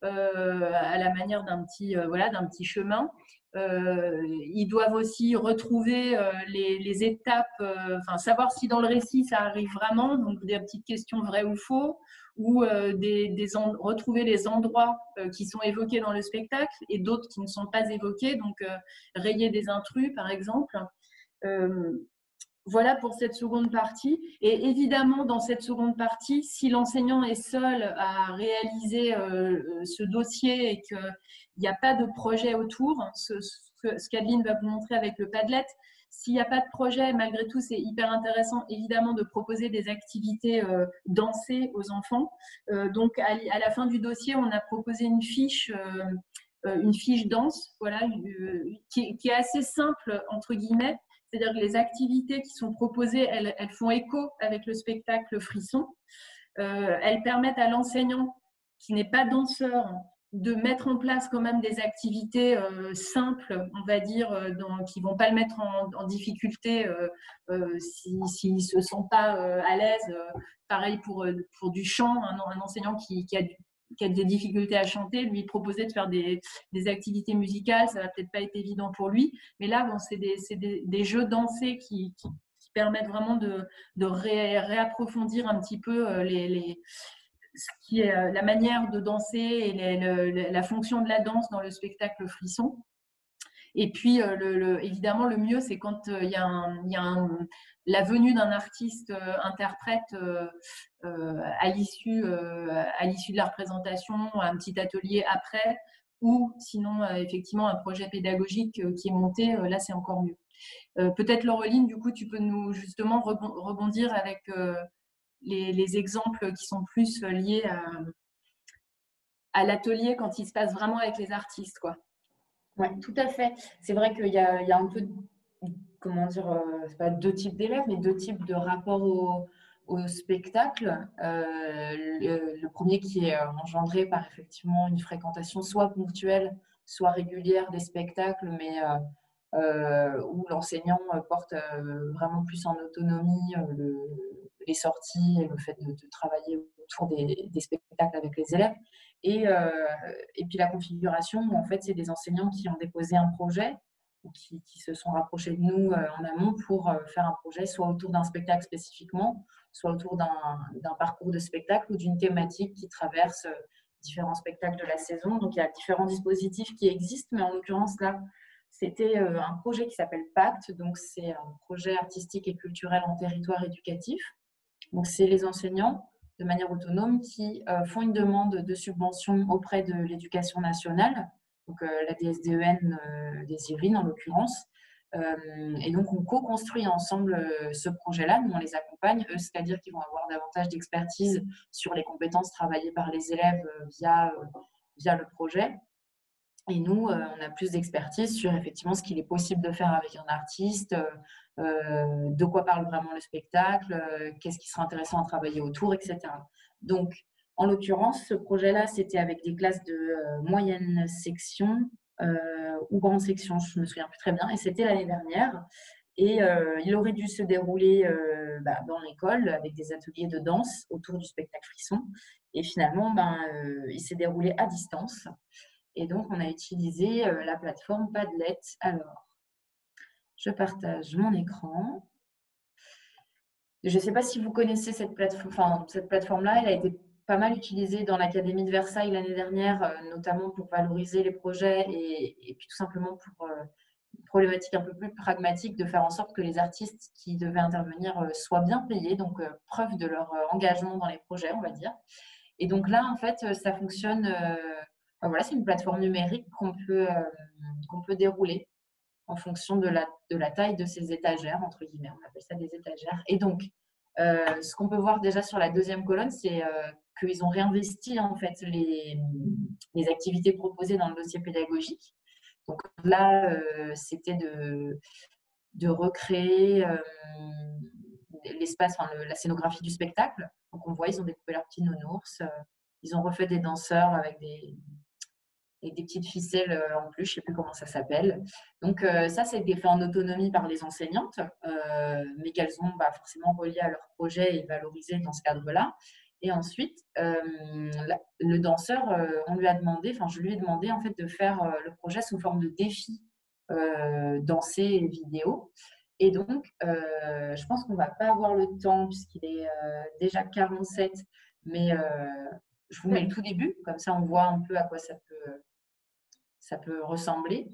euh, à la manière d'un petit, euh, voilà, d'un petit chemin. ils doivent aussi retrouver les, les, étapes, enfin savoir si dans le récit ça arrive vraiment, donc des petites questions vraies ou faux, ou euh, des, retrouver les endroits euh, qui sont évoqués dans le spectacle et d'autres qui ne sont pas évoqués, donc euh, rayer des intrus par exemple. voilà pour cette seconde partie. Et évidemment, dans cette seconde partie, si l'enseignant est seul à réaliser ce dossier et qu'il n'y a pas de projet autour, ce, ce qu'Adeline va vous montrer avec le Padlet, s'il n'y a pas de projet, malgré tout, c'est hyper intéressant, évidemment, de proposer des activités euh, dansées aux enfants. Euh, donc, à, la fin du dossier, on a proposé une fiche, euh, une fiche danse, voilà, qui, est assez simple, entre guillemets. C'est-à-dire que les activités qui sont proposées, elles, elles, font écho avec le spectacle Frisson. elles permettent à l'enseignant qui n'est pas danseur de mettre en place quand même des activités euh, simples, on va dire, euh, qui ne vont pas le mettre en, difficulté euh, s'il ne se sent pas à l'aise. pareil pour, pour du chant, un, enseignant qui, a, des difficultés à chanter, lui proposer de faire des, activités musicales, ça va peut-être pas être évident pour lui. Mais là, bon, c'est des, jeux dansés qui, permettent vraiment de, réapprofondir un petit peu les, ce qui est euh, la manière de danser et la fonction de la danse dans le spectacle frisson. Et puis, euh, évidemment, le mieux, c'est quand euh, il y a, la venue d'un artiste interprète à l'issue de la représentation, un petit atelier après, ou sinon, effectivement, un projet pédagogique qui est monté, là, c'est encore mieux. Peut-être, Laureline, du coup, tu peux nous justement rebondir avec les, exemples qui sont plus liés à, l'atelier quand il se passe vraiment avec les artistes. Quoi. Oui, tout à fait. C'est vrai qu'il y, a, un peu, comment dire, euh, pas deux types d'élèves, mais deux types de rapports au, spectacle. Euh, le, premier qui est euh, engendré par effectivement une fréquentation soit ponctuelle, soit régulière des spectacles, mais où l'enseignant porte vraiment plus en autonomie le, les sorties le fait de, travailler autour des, spectacles avec les élèves. Et, euh, et puis la configuration, en fait, c'est des enseignants qui ont déposé un projet ou qui, se sont rapprochés de nous euh, en amont pour euh, faire un projet, soit autour d'un spectacle spécifiquement, soit autour d'un parcours de spectacle ou d'une thématique qui traverse différents spectacles de la saison. Donc il y a différents dispositifs qui existent, mais en l'occurrence là, c'était un projet qui s'appelle Pacte, donc c'est un projet artistique et culturel en territoire éducatif. Donc, c'est les enseignants de manière autonome qui euh, font une demande de subvention auprès de l'éducation nationale, donc euh, la DSDEN euh, des Irines en l'occurrence. et donc, on co-construit ensemble ce projet-là. Nous, on les accompagne, eux, c'est-à-dire qu'ils vont avoir davantage d'expertise sur les compétences travaillées par les élèves via, via le projet. Et nous, on a plus d'expertise sur effectivement ce qu'il est possible de faire avec un artiste, euh, de quoi parle vraiment le spectacle, euh, qu'est-ce qui sera intéressant à travailler autour, etc. Donc, en l'occurrence, ce projet-là, c'était avec des classes de euh, moyenne section ou grande section, je ne me souviens plus très bien, et c'était l'année dernière. Et il aurait dû se dérouler bah, dans l'école avec des ateliers de danse autour du spectacle frisson. Et finalement, ben, il s'est déroulé à distance. Et donc, on a utilisé la plateforme Padlet. Alors, je partage mon écran. Je ne sais pas si vous connaissez cette plateforme. Enfin, cette plateforme-là, elle a été pas mal utilisé dans l'Académie de Versailles l'année dernière, notamment pour valoriser les projets et, puis tout simplement pour une problématique un peu plus pragmatique de faire en sorte que les artistes qui devaient intervenir soient bien payés, donc preuve de leur engagement dans les projets, on va dire. Et donc là, en fait, ça fonctionne. Voilà, c'est une plateforme numérique qu'on peut, qu'on peut dérouler en fonction de la, de la taille de ces étagères, entre guillemets, on appelle ça des étagères. Et donc, euh, ce qu'on peut voir déjà sur la deuxième colonne, c'est euh, qu'ils ont réinvesti en fait les, les, activités proposées dans le dossier pédagogique. Donc là, euh, c'était de, de recréer l'espace, la scénographie du spectacle. Donc on voit, ils ont découpé leurs petits nounours, ils ont refait des danseurs avec des, et des petites ficelles euh, en plus, je ne sais plus comment ça s'appelle. Donc euh, ça, c'est fait en autonomie par les enseignantes, euh, mais qu'elles ont bah, forcément relié à leur projet et valorisé dans ce cadre-là. Et ensuite, le danseur, on lui a demandé, enfin je lui ai demandé en fait de faire le projet sous forme de défi danser et vidéo. Et donc, je pense qu'on ne va pas avoir le temps puisqu'il est déjà 47, mais je vous mets le tout début, comme ça on voit un peu à quoi ça peut, ça peut ressembler.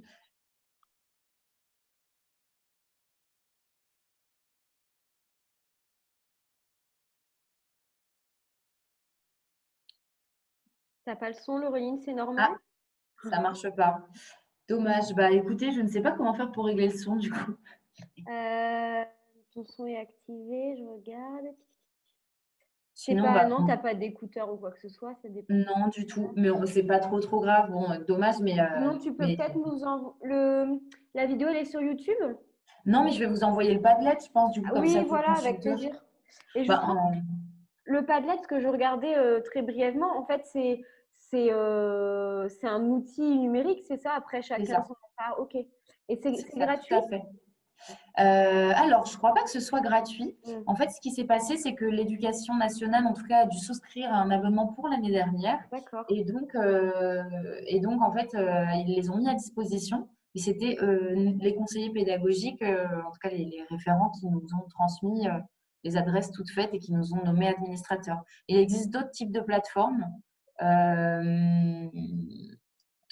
T'as pas le son, Laureline, c'est normal? ah, Ça marche pas. Dommage. Bah écoutez, je ne sais pas comment faire pour régler le son du coup. Euh, ton son est activé, je regarde. Sinon, pas, bah, non, tu n'as pas d'écouteurs ou quoi que ce soit, ça dépend. Non, du tout. Mais c'est pas trop trop grave. Bon, dommage, mais. Euh, non, tu peux peut-être nous envoyer. Le... La vidéo, elle est sur YouTube? Non, mais je vais vous envoyer le Padlet, je pense, du coup. oui, voilà, avec plaisir. Et bah, Le Padlet, ce que je regardais euh, très brièvement, en fait, c'est c'est euh, un outil numérique, c'est ça? Après, chacun son. Ah, ok. Et c'est gratuit Tout à fait. Euh, alors, je ne crois pas que ce soit gratuit. Mm. En fait, ce qui s'est passé, c'est que l'éducation nationale, en tout cas, a dû souscrire un abonnement pour l'année dernière. Et donc, euh, et donc, en fait, euh, ils les ont mis à disposition. Et c'était les conseillers pédagogiques, en tout cas les, référents, qui nous ont transmis les adresses toutes faites et qui nous ont nommés administrateurs. il existe d'autres types de plateformes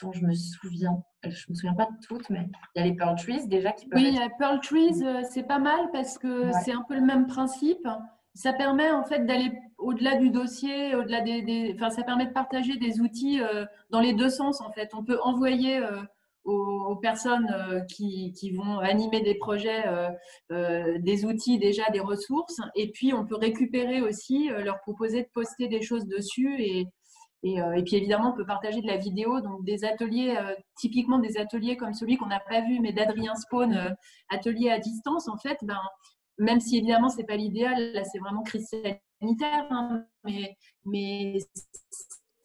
dont je me souviens. Je me souviens pas de toutes, mais il y a les Pearl Trees déjà qui peuvent. Oui, être... Pearl Trees, euh, c'est pas mal parce que c'est un peu le même principe. Ça permet en fait d'aller au-delà du dossier, au-delà des, Enfin, ça permet de partager des outils euh, dans les deux sens en fait. On peut envoyer euh, aux, personnes qui, qui, vont animer des projets des outils déjà, des ressources, et puis on peut récupérer aussi, leur proposer de poster des choses dessus et euh, et, puis évidemment, on peut partager de la vidéo, donc des ateliers, euh, typiquement des ateliers comme celui qu'on n'a pas vu, mais d'Adrien Spawn, euh, atelier à distance, en fait, ben, même si évidemment c'est pas l'idéal, là c'est vraiment crise sanitaire, hein, mais, mais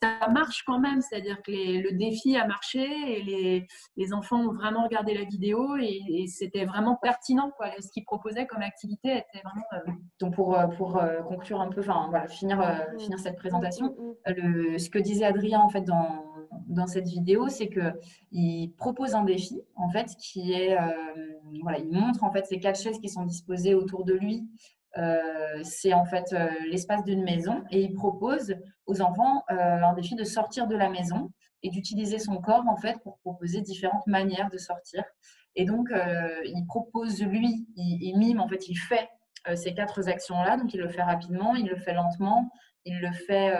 ça marche quand même, c'est-à-dire que le défi a marché et les, les, enfants ont vraiment regardé la vidéo et, c'était vraiment pertinent. Quoi. Ce qu'ils proposaient comme activité était vraiment. Euh, Donc pour, euh, pour euh, conclure un peu, enfin voilà, finir, mm. finir cette présentation, mm, mm, le, ce que disait Adrien en fait dans, dans cette vidéo, c'est qu'il propose un défi en fait qui est, voilà, il montre en fait ces quatre chaises qui sont disposées autour de lui euh, c'est en fait euh, l'espace d'une maison et il propose aux enfants euh, un défi de sortir de la maison et d'utiliser son corps en fait pour proposer différentes manières de sortir. Et donc, il propose lui, il, mime, en fait, il fait ces quatre actions-là. Donc, il le fait rapidement, il le fait lentement, il le fait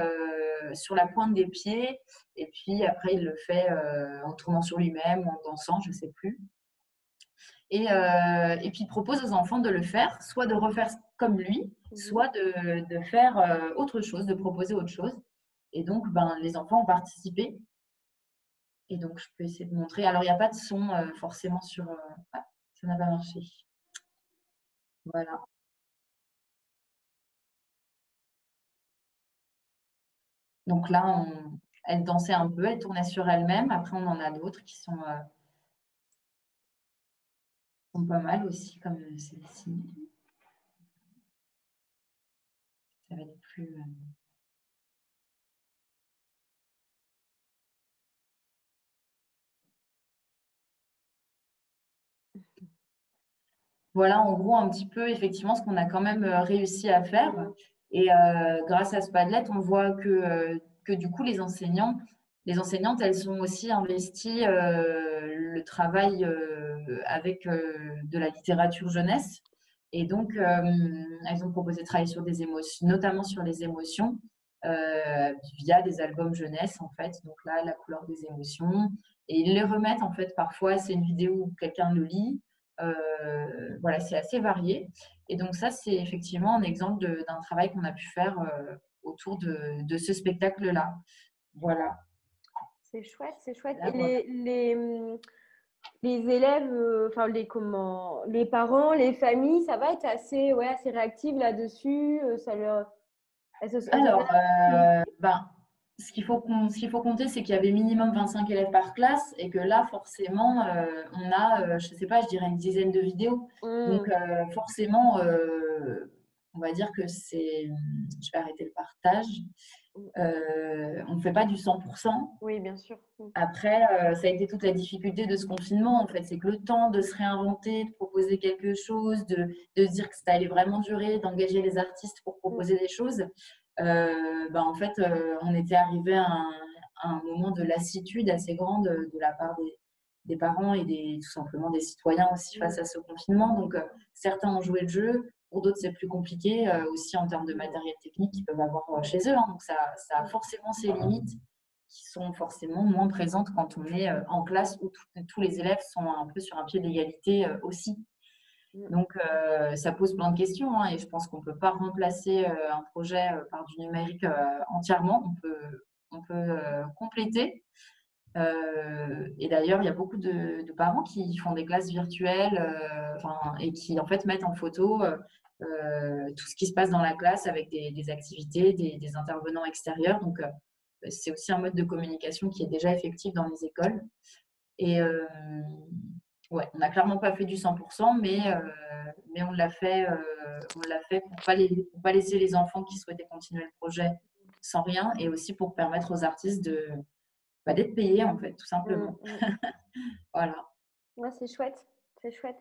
sur la pointe des pieds, et puis après, il le fait en tournant sur lui-même en dansant, je ne sais plus. Et, euh, et, puis, il propose aux enfants de le faire, soit de refaire comme lui, mhm. soit de, de faire euh, autre chose, de proposer autre chose. Et donc, ben, les enfants ont participé. Et donc, je peux essayer de montrer. Alors, il n'y a pas de son euh, forcément sur. Ah, ça n'a pas marché. Voilà. Donc là, on, elle dansait un peu, elle tournait sur elle-même. Après, on en a d'autres qui sont pas mal aussi, comme celle-ci. Être plus. Euh, voilà, en gros, un petit peu, effectivement, ce qu'on a quand même euh, réussi à faire. Et grâce à ce Padlet, on voit que, que du coup, les enseignants, les enseignantes, elles ont aussi investi le travail avec de la littérature jeunesse. Et donc, elles ont proposé de travailler sur des émotions, notamment sur les émotions, via des albums jeunesse, en fait. Donc là, la couleur des émotions. Et ils les remettent, en fait, parfois, c'est une vidéo où quelqu'un le lit. voilà, c'est assez varié. Et donc ça, c'est effectivement un exemple d'un travail qu'on a pu faire autour de, de ce spectacle-là. Voilà. C'est chouette, c'est chouette. Et les, les, hum, les, élèves, euh, enfin les comment, les parents, les familles, ça va être assez, ouais, assez réactif là-dessus. Euh, ça leur. Alors, euh, ben, ce qu'il faut, ce qu'il faut compter, c'est qu'il y avait minimum 25 élèves par classe et que là, forcément, on a, je ne sais pas, je dirais une dizaine de vidéos. Mmh. Donc, forcément, on va dire que c'est. Je vais arrêter le partage. Euh, on ne fait pas du 100%. Oui, bien sûr. Mm. Après, euh, ça a été toute la difficulté de ce confinement, en fait. C'est que le temps de se réinventer, de proposer quelque chose, de, de se dire que ça allait vraiment durer, d'engager les artistes pour proposer mm. des choses, euh, bah, en fait, on était arrivé à un, moment de lassitude assez grande de la part des, des parents et des, tout simplement des citoyens aussi face à ce confinement. Donc, certains ont joué le jeu, pour d'autres, c'est plus compliqué euh, aussi en termes de matériel technique qu'ils peuvent avoir euh, chez eux. Hein. Donc, ça, ça, a forcément ses limites qui sont forcément moins présentes quand on est euh, en classe où tous les élèves sont un peu sur un pied d'égalité aussi. Mm. Donc, ça pose plein de questions hein, et je pense qu'on ne peut pas remplacer un projet par du numérique entièrement. On peut, on peut compléter. Et d'ailleurs, il y a beaucoup de, parents qui font des classes virtuelles et qui en fait mettent en photo euh, tout ce qui se passe dans la classe avec des, activités, des, intervenants extérieurs. Donc, euh, c'est aussi un mode de communication qui est déjà effectif dans les écoles. Et euh, ouais, on n'a clairement pas fait du 100%, mais, mais on l'a fait, on l'a fait pour ne pas, laisser les enfants qui souhaitaient continuer le projet sans rien et aussi pour permettre aux artistes de, bah, d'être payés, en fait, tout simplement. Mmh, mmh. voilà. Ouais, c'est chouette. C'est chouette.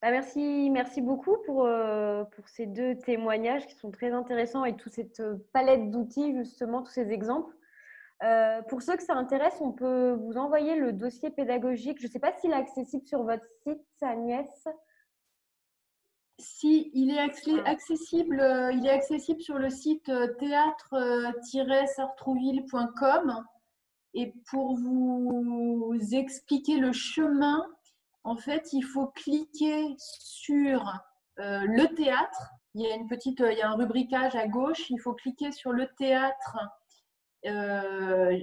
Bah, merci, merci beaucoup pour, euh, pour ces deux témoignages qui sont très intéressants et toute cette euh, palette d'outils, justement, tous ces exemples. Euh, pour ceux que ça intéresse, on peut vous envoyer le dossier pédagogique. Je ne sais pas s'il est accessible sur votre site, Agnès. Si, il est accessible, il est accessible sur le site théâtre-sartrouville.com. Et pour vous expliquer le chemin, en fait, il faut cliquer sur euh, le théâtre. Il y a une petite, il y a un rubricage à gauche. Il faut cliquer sur le théâtre. Euh,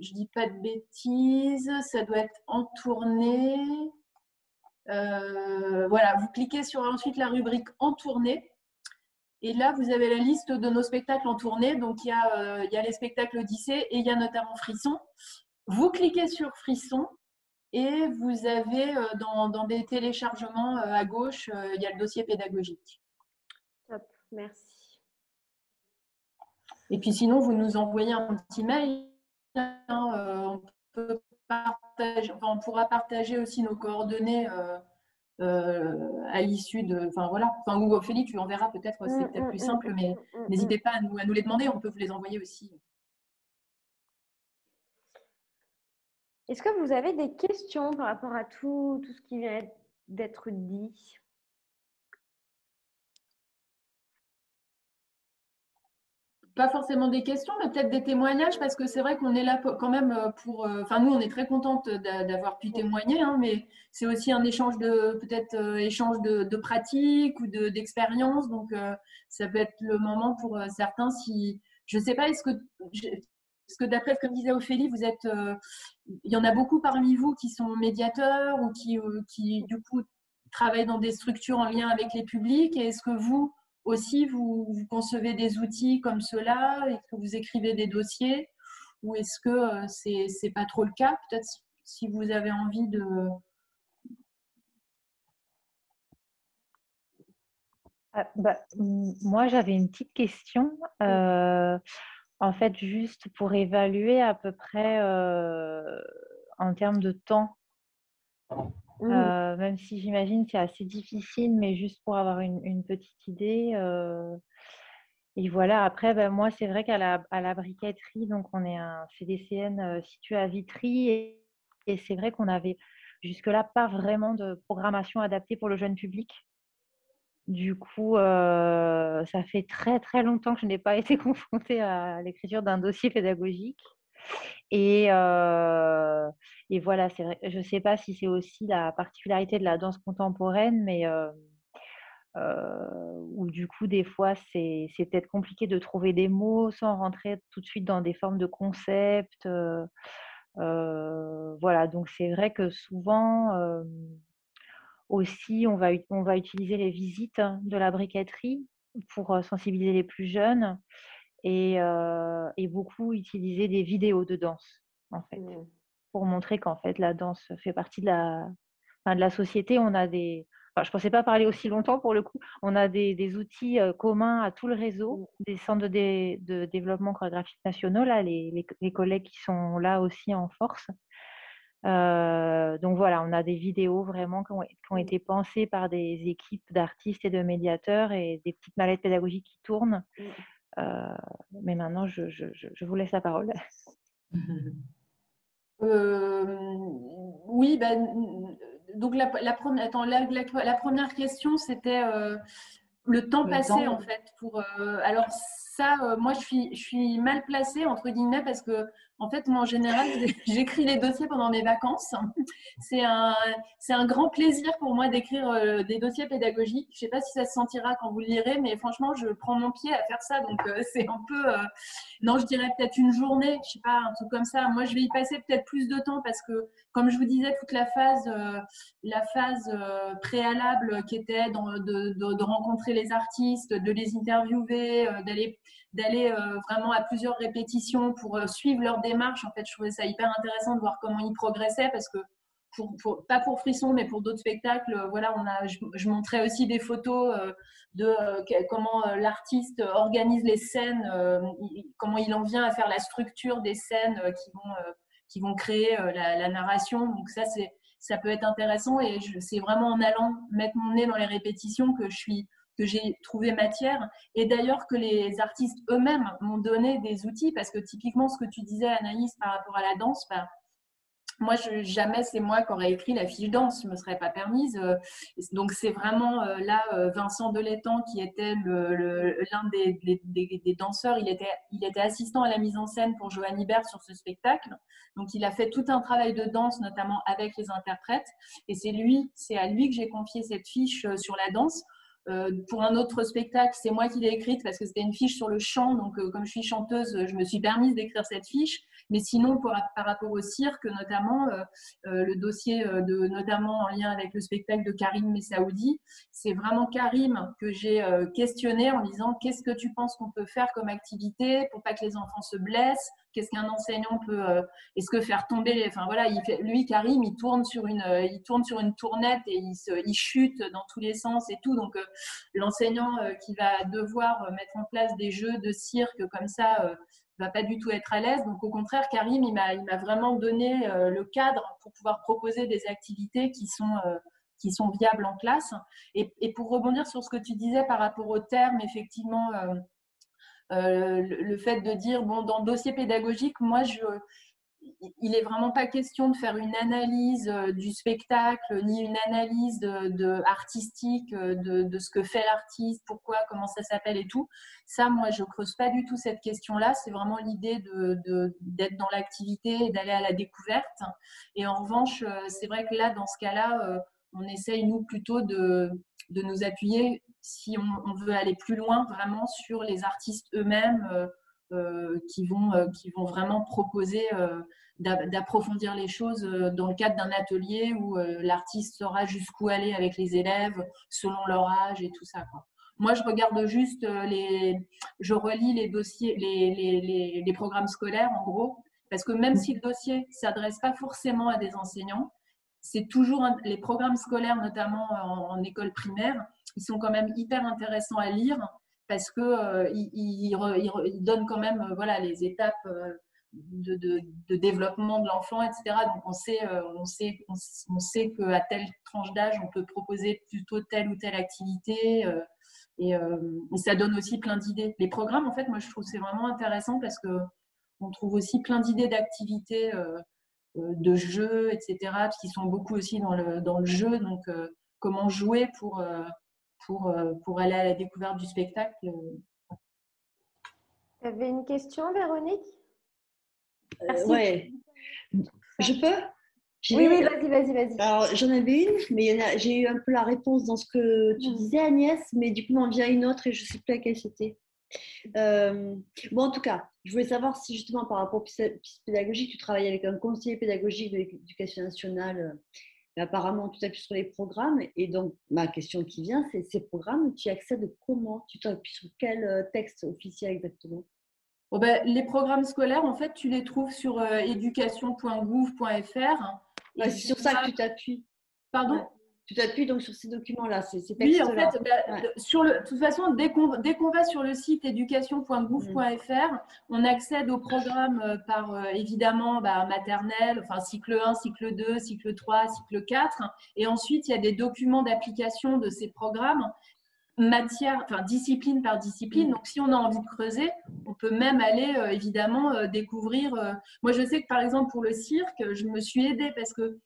je dis pas de bêtises. Ça doit être en tournée. Euh, voilà, vous cliquez sur ensuite la rubrique en tournée. Et là, vous avez la liste de nos spectacles en tournée. Donc, il y a, il y a les spectacles Odyssée et il y a notamment Frisson. Vous cliquez sur Frisson et vous avez euh, dans, des téléchargements euh, à gauche, euh, il y a le dossier pédagogique. Top, merci. Et puis sinon, vous nous envoyez un petit mail. Hein, on, pourra partager aussi nos coordonnées à l'issue de. Enfin voilà. Enfin, ou Ophélie, tu enverras peut-être, c'est mm, peut-être plus mm, simple, mais n'hésitez pas à nous, à nous les demander, on peut vous les envoyer aussi. Est-ce que vous avez des questions par rapport à tout, tout ce qui vient d'être dit? Pas forcément des questions, mais peut-être des témoignages, parce que c'est vrai qu'on est là quand même euh, pour. Euh, enfin, nous, on est très contente d'avoir pu témoigner, hein, mais c'est aussi un échange de peut-être euh, échange de, pratiques ou d'expériences. donc, ça peut être le moment pour certains si. Je ne sais pas, est-ce que parce que d'après ce que disait Ophélie, vous êtes, il y en a beaucoup parmi vous qui sont médiateurs ou qui, qui du coup travaillent dans des structures en lien avec les publics. Et est-ce que vous aussi vous, concevez des outils comme cela Est-ce que vous écrivez des dossiers ou est-ce que euh, c'est c'est pas trop le cas? Peut-être si vous avez envie de ah, bah, moi, j'avais une petite question. En fait, juste pour évaluer à peu près en termes de temps, mmh. même si j'imagine c'est assez difficile, mais juste pour avoir une, petite idée, et voilà, après, ben, moi, c'est vrai qu'à la, à la briqueterie, donc on est un CDCN situé à Vitry, et, et c'est vrai qu'on avait jusque-là pas vraiment de programmation adaptée pour le jeune public. Du coup, ça fait très très longtemps que je n'ai pas été confrontée à l'écriture d'un dossier pédagogique. Et, et voilà, je ne sais pas si c'est aussi la particularité de la danse contemporaine, mais où du coup, des fois, c'est peut-être compliqué de trouver des mots sans rentrer tout de suite dans des formes de concepts. voilà, donc c'est vrai que souvent, aussi, on va, on va utiliser les visites de la briqueterie pour sensibiliser les plus jeunes et, et beaucoup utiliser des vidéos de danse, en fait, mmh. pour montrer qu'en fait, la danse fait partie de la, de la société. On a des, je ne pensais pas parler aussi longtemps pour le coup. On a des, des outils communs à tout le réseau, mmh. des centres de, de développement chorégraphique nationaux, là, les, les, les, collègues qui sont là aussi en force. donc voilà, on a des vidéos vraiment qui ont, qui ont, été pensées par des équipes d'artistes et de médiateurs et des petites mallettes pédagogiques qui tournent. Mmh. Mais maintenant, je, je, je, vous laisse la parole. oui, ben, donc la, la, première, attends, la, la, première question, c'était euh, le temps passé en fait. Pour, euh, alors euh, moi, je suis, mal placée entre guillemets parce que en fait, moi, en général, j'écris les dossiers pendant mes vacances. C'est un, un grand plaisir pour moi d'écrire euh, des dossiers pédagogiques. Je ne sais pas si ça se sentira quand vous lirez, mais franchement, je prends mon pied à faire ça. Donc, euh, c'est un peu, non, je dirais peut-être une journée, je sais pas, un truc comme ça. Moi, je vais y passer peut-être plus de temps parce que, comme je vous disais, toute la phase, la phase préalable qui était de, de, rencontrer les artistes, de les interviewer, d'aller d'aller vraiment à plusieurs répétitions pour suivre leur démarche. En fait, je trouvais ça hyper intéressant de voir comment ils progressaient parce que, pour, pas pour Frisson, mais pour d'autres spectacles, euh, voilà, on a, je, montrais aussi des photos euh, de euh, comment l'artiste organise les scènes, comment il en vient à faire la structure des scènes qui vont, qui vont créer la, narration. Donc ça, c'est ça peut être intéressant et c'est vraiment en allant mettre mon nez dans les répétitions que je suis que j'ai trouvé matière et d'ailleurs que les artistes eux-mêmes m'ont donné des outils parce que typiquement ce que tu disais Anaïs par rapport à la danse, bah, moi, jamais c'est moi qui aurais écrit la fiche danse, je me serais pas permise. Euh, donc, c'est vraiment euh, là euh, Vincent Delétan qui était l'un des, des, danseurs. Il était, il était assistant à la mise en scène pour Joanne Hibert sur ce spectacle. Donc, il a fait tout un travail de danse, notamment avec les interprètes. Et c'est lui, c'est à lui que j'ai confié cette fiche sur la danse euh, pour un autre spectacle, c'est moi qui l'ai écrite parce que c'était une fiche sur le chant. Donc, euh, comme je suis chanteuse, je me suis permise d'écrire cette fiche. Mais sinon, par rapport au cirque, notamment, euh, le dossier de, notamment en lien avec le spectacle de Karim Messaoudi, c'est vraiment Karim que j'ai questionné en disant qu'est-ce que tu penses qu'on peut faire comme activité pour pas que les enfants se blessent? Qu'est-ce qu'un enseignant peut Est-ce que faire tomber Enfin voilà, lui Karim, il tourne sur une, il tourne sur une tournette et il chute dans tous les sens et tout. Donc l'enseignant qui va devoir mettre en place des jeux de cirque comme ça va pas du tout être à l'aise. Donc au contraire, Karim, il m'a, vraiment donné le cadre pour pouvoir proposer des activités qui sont qui sont viables en classe. Et, pour rebondir sur ce que tu disais par rapport au terme, effectivement, euh, le, fait de dire, bon, dans le dossier pédagogique, moi, je, il n'est vraiment pas question de faire une analyse euh, du spectacle, ni une analyse artistique euh, de, ce que fait l'artiste, pourquoi, comment ça s'appelle et tout. Ça, moi, je creuse pas du tout cette question-là. C'est vraiment l'idée d'être dans l'activité et d'aller à la découverte. Et en revanche, c'est vrai que là, dans ce cas-là, on essaye, nous, plutôt de, nous appuyer, si on, veut aller plus loin, vraiment sur les artistes eux-mêmes euh, euh, qui, vont, euh, qui vont vraiment proposer d'approfondir les choses dans le cadre d'un atelier où l'artiste saura jusqu'où aller avec les élèves selon leur âge et tout ça. Moi, je regarde juste les, je relis les dossiers, les, les, les, programmes scolaires en gros, parce que même si le dossier s'adresse pas forcément à des enseignants, c'est toujours les programmes scolaires, notamment en, école primaire, ils sont quand même hyper intéressants à lire parce que euh, ils, donnent quand même euh, voilà les étapes. Euh, de, développement de l'enfant, etc. Donc on sait, on sait, on, sait qu'à telle tranche d'âge, on peut proposer plutôt telle ou telle activité. Et, ça donne aussi plein d'idées. Les programmes, en fait, moi, je trouve c'est vraiment intéressant parce que on trouve aussi plein d'idées d'activités, de jeux, etc., qui sont beaucoup aussi dans le, dans le jeu. Donc, comment jouer pour, pour, pour aller à la découverte du spectacle. Tu avais une question, Véronique? Euh, Ouais. Je peux? Oui, oui, vas-y, vas-y, vas-y. Alors, j'en avais une, mais j'ai eu un peu la réponse dans ce que tu disais, Agnès, mais du coup, m'en vient une autre et je ne sais plus laquelle c'était. Euh, bon, en tout cas, je voulais savoir si justement par rapport au pédagogique, tu travailles avec un conseiller pédagogique de l'éducation nationale, euh, mais apparemment tout appuies sur les programmes. Et donc, ma question qui vient, c'est ces programmes, tu y accèdes comment? Tu t'appuies sur quel texte officiel exactement? Ben, les programmes scolaires, en fait, tu les trouves sur euh, éducation.gouv.fr. c'est sur ça que tu t'appuies. Pardon Tu t'appuies donc sur ces documents-là, ces, Oui, en fait, bah, sur le, de toute façon, dès qu'on, va sur le site éducation.gouv.fr, mm. on accède au programme euh, par, euh, évidemment, bah, maternelle, enfin cycle 1, cycle 2, cycle 3, cycle 4. Et ensuite, il y a des documents d'application de ces programmes matière, enfin discipline par discipline. Mm. Donc, si on a envie de creuser, on peut même aller euh, évidemment euh, découvrir. Euh, moi, je sais que par exemple pour le cirque, je me suis aidée parce que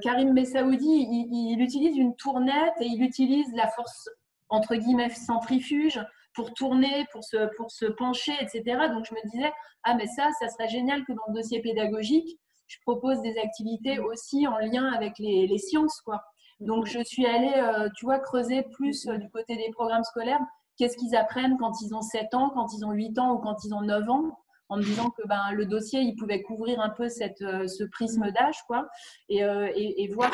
Karim Messaoudi, il, utilise une tournette et il utilise la force entre guillemets centrifuge pour tourner, pour se, pour se pencher, etc. Donc, je me disais, ah, mais ça, ça serait génial que dans le dossier pédagogique, je propose des activités aussi en lien avec les, les sciences, quoi. Donc, je suis allée, euh, tu vois, creuser plus euh, du côté des programmes scolaires. Qu'est-ce qu'ils apprennent quand ils ont 7 ans, quand ils ont 8 ans ou quand ils ont 9 ans en me disant que ben, le dossier, il pouvait couvrir un peu cette, euh, ce prisme d'âge, quoi, et, et, voir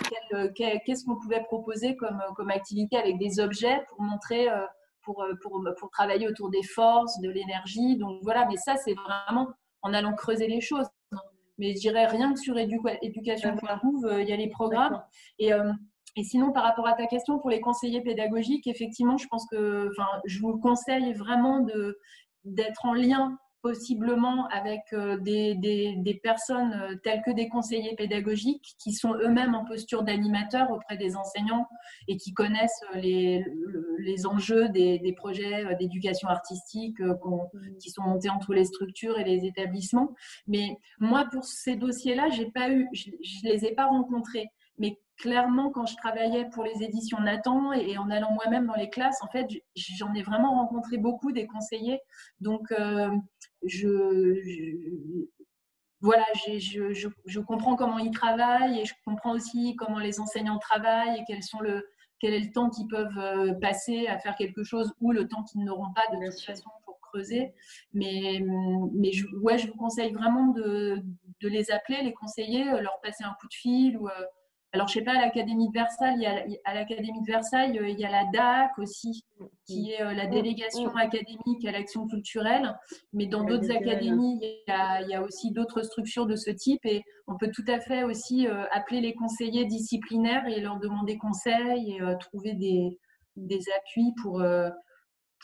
qu'est-ce qu'on pouvait proposer comme, comme activité avec des objets pour montrer, pour, pour, pour travailler autour des forces, de l'énergie. Donc voilà, mais ça, c'est vraiment en allant creuser les choses. Mais je dirais rien que sur éducation.gouv, il y a les programmes. Et et sinon, par rapport à ta question pour les conseillers pédagogiques, effectivement, je pense que, enfin, je vous conseille vraiment de d'être en lien possiblement avec euh, des, des, des, personnes euh, telles que des conseillers pédagogiques qui sont eux-mêmes en posture d'animateur auprès des enseignants et qui connaissent euh, les, les enjeux des, des projets d'éducation artistique qui sont montés entre les structures et les établissements. Mais moi, pour ces dossiers-là, j'ai pas eu, je, je les ai pas rencontrés. Mais clairement, quand je travaillais pour les éditions Nathan et, en allant moi-même dans les classes, en fait, j'en ai vraiment rencontré beaucoup des conseillers. Donc, euh, je, voilà, je, je, comprends comment ils travaillent et je comprends aussi comment les enseignants travaillent et quels sont le, quel est le temps qu'ils peuvent euh, passer à faire quelque chose ou le temps qu'ils n'auront pas de toute façon pour creuser. Mais, mais je, ouais, je vous conseille vraiment de, de les appeler, les conseiller, leur passer un coup de fil ou euh, alors, je sais pas, à l'Académie de Versailles, il y a, à l'Académie de Versailles, euh, il y a la DAC aussi, qui est euh, la délégation académique à l'action culturelle. Mais dans d'autres académies, il y, a, aussi d'autres structures de ce type. Et on peut tout à fait aussi euh, appeler les conseillers disciplinaires et leur demander conseil et trouver des, des, appuis pour,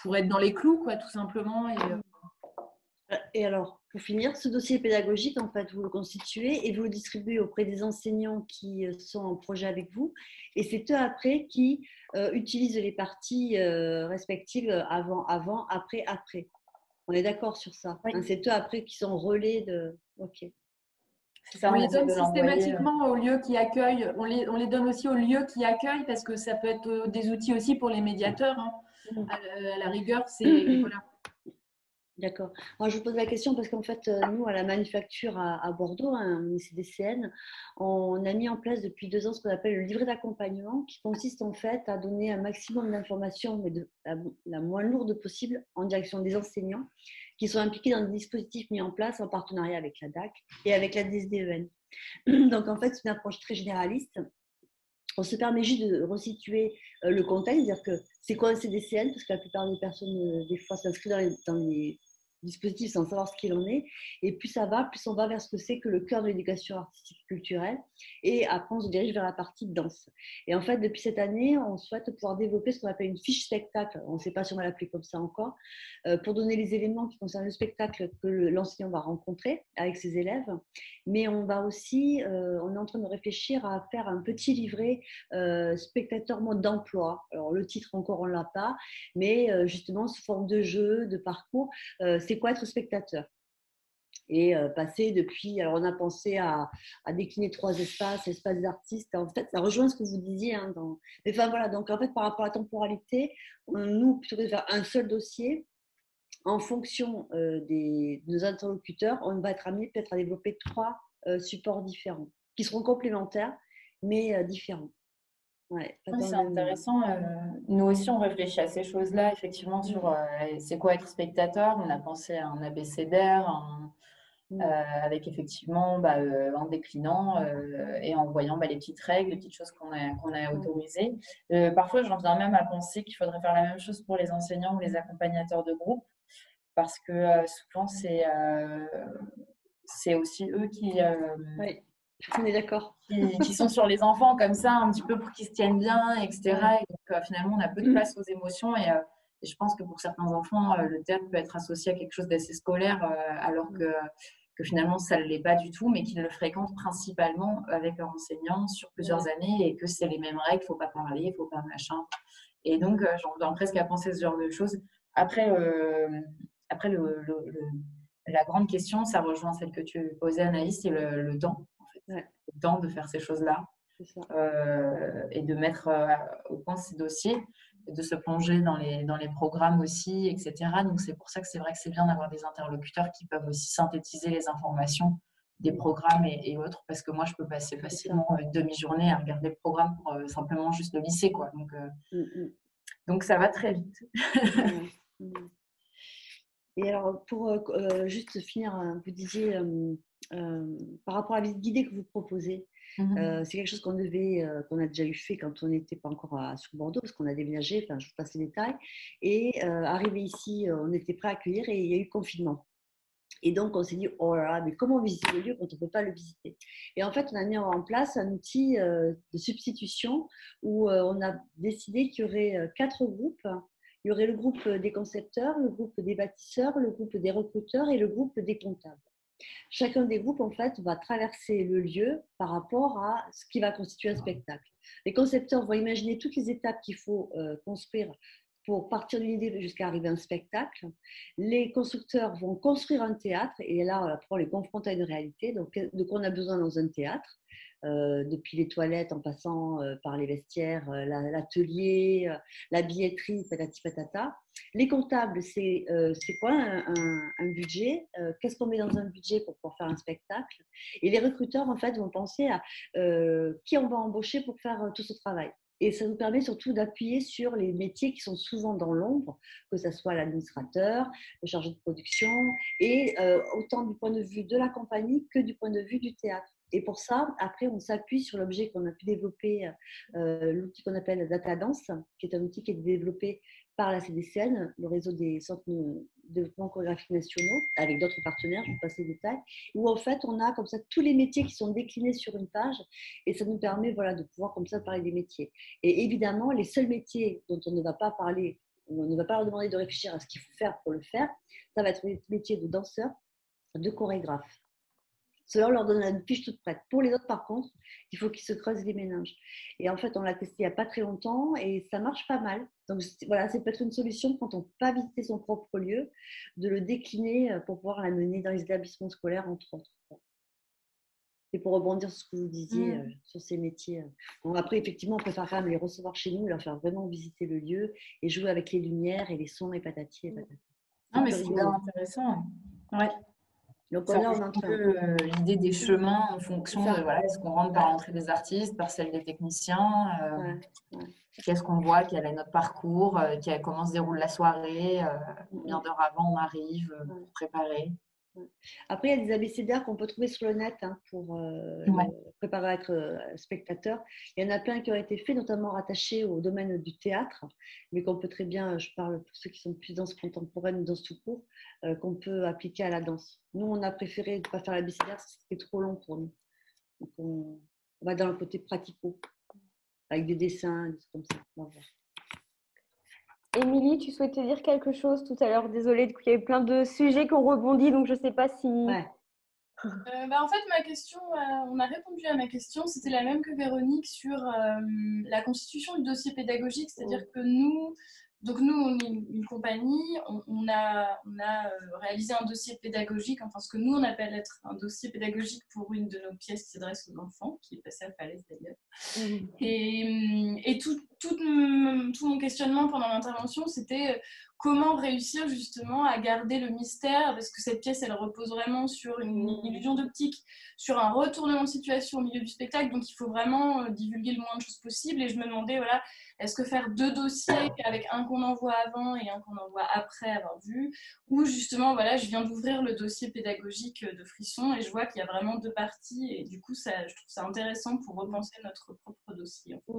pour être dans les clous, quoi, tout simplement. Et, et alors, pour finir, ce dossier pédagogique, en fait, vous le constituez et vous le distribuez auprès des enseignants qui euh, sont en projet avec vous. Et c'est eux après qui euh, utilisent les parties euh, respectives avant, avant, après, après. On est d'accord sur ça. Hein, c'est eux après qui sont relais de. Ok. Ça, on, les donne systématiquement aux lieux qui accueillent. On les, on les, donne aussi aux lieux qui accueillent parce que ça peut être des outils aussi pour les médiateurs. Hein. Mmh. À, la rigueur, c'est voilà, D'accord. Moi, je vous pose la question parce qu'en fait, euh, nous, à la manufacture à, Bordeaux, hein, CDCN, on a mis en place depuis deux ans ce qu'on appelle le livret d'accompagnement, qui consiste en fait à donner un maximum d'informations, mais de la, moins lourde possible, en direction des enseignants qui sont impliqués dans des dispositifs mis en place en partenariat avec la DAC et avec la DSDEN. Donc, en fait, c'est une approche très généraliste on se permet juste de resituer euh, le contexte, c'est-à-dire que c'est quoi un CDCN, parce que la plupart des personnes, euh, des fois, s'inscrivent dans les, dispositif sans savoir ce qu'il en est. Et plus ça va, plus on va vers ce que c'est que le cœur de l'éducation artistique culturelle. Et après, on se dirige vers la partie danse. Et en fait, depuis cette année, on souhaite pouvoir développer ce qu'on appelle une fiche spectacle. On ne sait pas si on va l'appeler comme ça encore, euh, pour donner les éléments qui concernent le spectacle que l'enseignant va rencontrer avec ses élèves. Mais on va aussi, euh, on est en train de réfléchir à faire un petit livret euh, spectateur mode d'emploi. Alors, le titre encore, on ne l'a pas, mais justement, sous forme de jeu, de parcours c'est quoi être spectateur? Et euh, passer depuis, alors on a pensé à, décliner trois espaces, espaces d'artistes, en fait ça rejoint ce que vous disiez. Hein, dans... Mais enfin voilà, donc en fait par rapport à la temporalité, nous, plutôt que de faire un seul dossier, en fonction euh, des, de nos interlocuteurs, on va être amené peut-être à développer trois euh, supports différents, qui seront complémentaires, mais différents. Ouais, c'est intéressant. Euh, nous aussi, on réfléchit à ces choses-là, effectivement, sur euh, c'est quoi être spectateur? On a pensé à un abécédaire, mmh. euh, avec effectivement bah, en déclinant et en voyant bah, les petites règles, les petites choses qu'on a, qu'on a mmh. autorisées. parfois, j'en viens même à penser qu'il faudrait faire la même chose pour les enseignants ou les accompagnateurs de groupe, parce que souvent, c'est, c'est aussi eux qui. Oui on est d'accord. Qui, sont sur les enfants comme ça, un petit peu pour qu'ils se tiennent bien, etc. Et donc, euh, finalement, on a peu de place aux émotions. Et, euh, je pense que pour certains enfants, euh, le théâtre peut être associé à quelque chose d'assez scolaire, alors que, que, finalement, ça ne l'est pas du tout, mais qu'ils le fréquentent principalement avec leur enseignant sur plusieurs années et que c'est les mêmes règles, il ne faut pas parler, il ne faut pas machin. Et donc, j'en viens presque à penser ce genre de choses. Après, après le, la grande question, ça rejoint celle que tu posais, Anaïs, c'est le, le temps le temps de faire ces choses-là euh, et de mettre euh, au point ces dossiers, de se plonger dans les, dans les programmes aussi, etc. Donc c'est pour ça que c'est vrai que c'est bien d'avoir des interlocuteurs qui peuvent aussi synthétiser les informations des programmes et, autres, parce que moi, je peux passer facilement une demi-journée à regarder le programme pour euh, simplement juste le lycée. Quoi. Donc, mm, mm. donc ça va très vite. et alors, pour juste finir, hein, vous disiez par rapport à la visite guidée que vous proposez, mmh c'est quelque chose qu'on devait, qu'on a déjà eu fait quand on n'était pas encore à, sur Bordeaux, parce qu'on a déménagé, enfin, je vous passe les détails. Et arrivé ici, on était prêt à accueillir et il y a eu confinement. Et donc, on s'est dit, oh là là, mais comment visiter le lieu quand on ne peut pas le visiter? Et en fait, on a mis en place un outil de substitution où on a décidé qu'il y aurait quatre groupes. Il y aurait le groupe des concepteurs, le groupe des bâtisseurs, le groupe des recruteurs et le groupe des comptables. Chacun des groupes, en fait, va traverser le lieu par rapport à ce qui va constituer un spectacle. Les concepteurs vont imaginer toutes les étapes qu'il faut euh, construire pour partir d'une idée jusqu'à arriver à un spectacle. Les constructeurs vont construire un théâtre et là, après, on les confronte à une réalité. Donc, de quoi on a besoin dans un théâtre euh, depuis les toilettes en passant euh, par les vestiaires, euh, l'atelier, la billetterie, patati patata. Les comptables, c'est quoi un, budget Qu'est-ce qu'on met dans un budget pour pouvoir faire un spectacle? Et les recruteurs, en fait, vont penser à qui on va embaucher pour faire tout ce travail. Et ça nous permet surtout d'appuyer sur les métiers qui sont souvent dans l'ombre, que ce soit l'administrateur, le chargé de production, et autant du point de vue de la compagnie que du point de vue du théâtre. Et pour ça, après, on s'appuie sur l'objet qu'on a pu développer, euh, l'outil qu'on appelle Data Dance, qui est un outil qui est développé par la CDCN, le réseau des centres de développement chorégraphique nationaux, avec d'autres partenaires, je vous passe les détails, où en fait, on a comme ça tous les métiers qui sont déclinés sur une page, et ça nous permet voilà, de pouvoir comme ça parler des métiers. Et évidemment, les seuls métiers dont on ne va pas parler, on ne va pas leur demander de réfléchir à ce qu'il faut faire pour le faire, ça va être les métiers de danseur, de chorégraphe. Cela leur donne une fiche toute prête. Pour les autres, par contre, il faut qu'ils se creusent les méninges. Et en fait, on l'a testé il n'y a pas très longtemps et ça marche pas mal. Donc voilà, c'est peut-être une solution quand on ne peut pas visiter son propre lieu, de le décliner euh, pour pouvoir l'amener dans les établissements scolaires, entre autres. C'est pour rebondir sur ce que vous disiez mmh. euh, sur ces métiers. Bon, après, effectivement, on préfère quand même les recevoir chez nous, leur faire vraiment visiter le lieu et jouer avec les lumières et les sons et patati et patati. Non, mais c'est bien intéressant. Ouais. Donc on a un peu euh, l'idée des chemins en fonction de voilà, est-ce qu'on rentre par l'entrée des artistes, par celle des techniciens, euh, qu'est-ce qu'on voit, quel est notre parcours, euh, comment se déroule la soirée, combien d'heures avant on arrive pour préparer. Après, il y a des abécédaires qu'on peut trouver sur le net hein, pour euh, préparer à être euh, spectateur. Il y en a plein qui ont été faits, notamment rattachés au domaine du théâtre, mais qu'on peut très bien, je parle pour ceux qui sont plus danse contemporaine ou danse tout court, euh, qu'on peut appliquer à la danse. Nous, on a préféré ne pas faire l'abécédaire, c'était trop long pour nous. Donc, on, va dans le côté pratico, avec des dessins, des trucs comme ça. Émilie, tu souhaitais dire quelque chose tout à l'heure? Désolée, il y avait plein de sujets qui ont rebondi, donc je ne sais pas si... Euh, bah, en fait, ma question, euh, on a répondu à ma question, c'était la même que Véronique sur euh, la constitution du dossier pédagogique, c'est-à-dire que nous, donc nous, on est une compagnie, on, a, on a réalisé un dossier pédagogique, enfin ce que nous on appelle être un dossier pédagogique pour une de nos pièces qui s'adresse aux enfants, qui est passée à Falaise d'ailleurs. Mmh. Et, et tout, tout, mon questionnement pendant l'intervention, c'était comment réussir justement à garder le mystère, parce que cette pièce, elle repose vraiment sur une illusion d'optique, sur un retournement de situation au milieu du spectacle, donc il faut vraiment euh, divulguer le moins de choses possible. Et je me demandais, voilà, est-ce que faire deux dossiers avec un qu'on envoie avant et un qu'on envoie après avoir vu, ou justement, voilà, je viens d'ouvrir le dossier pédagogique de Frisson et je vois qu'il y a vraiment deux parties, et du coup, ça, je trouve ça intéressant pour repenser notre propre dossier. Fait.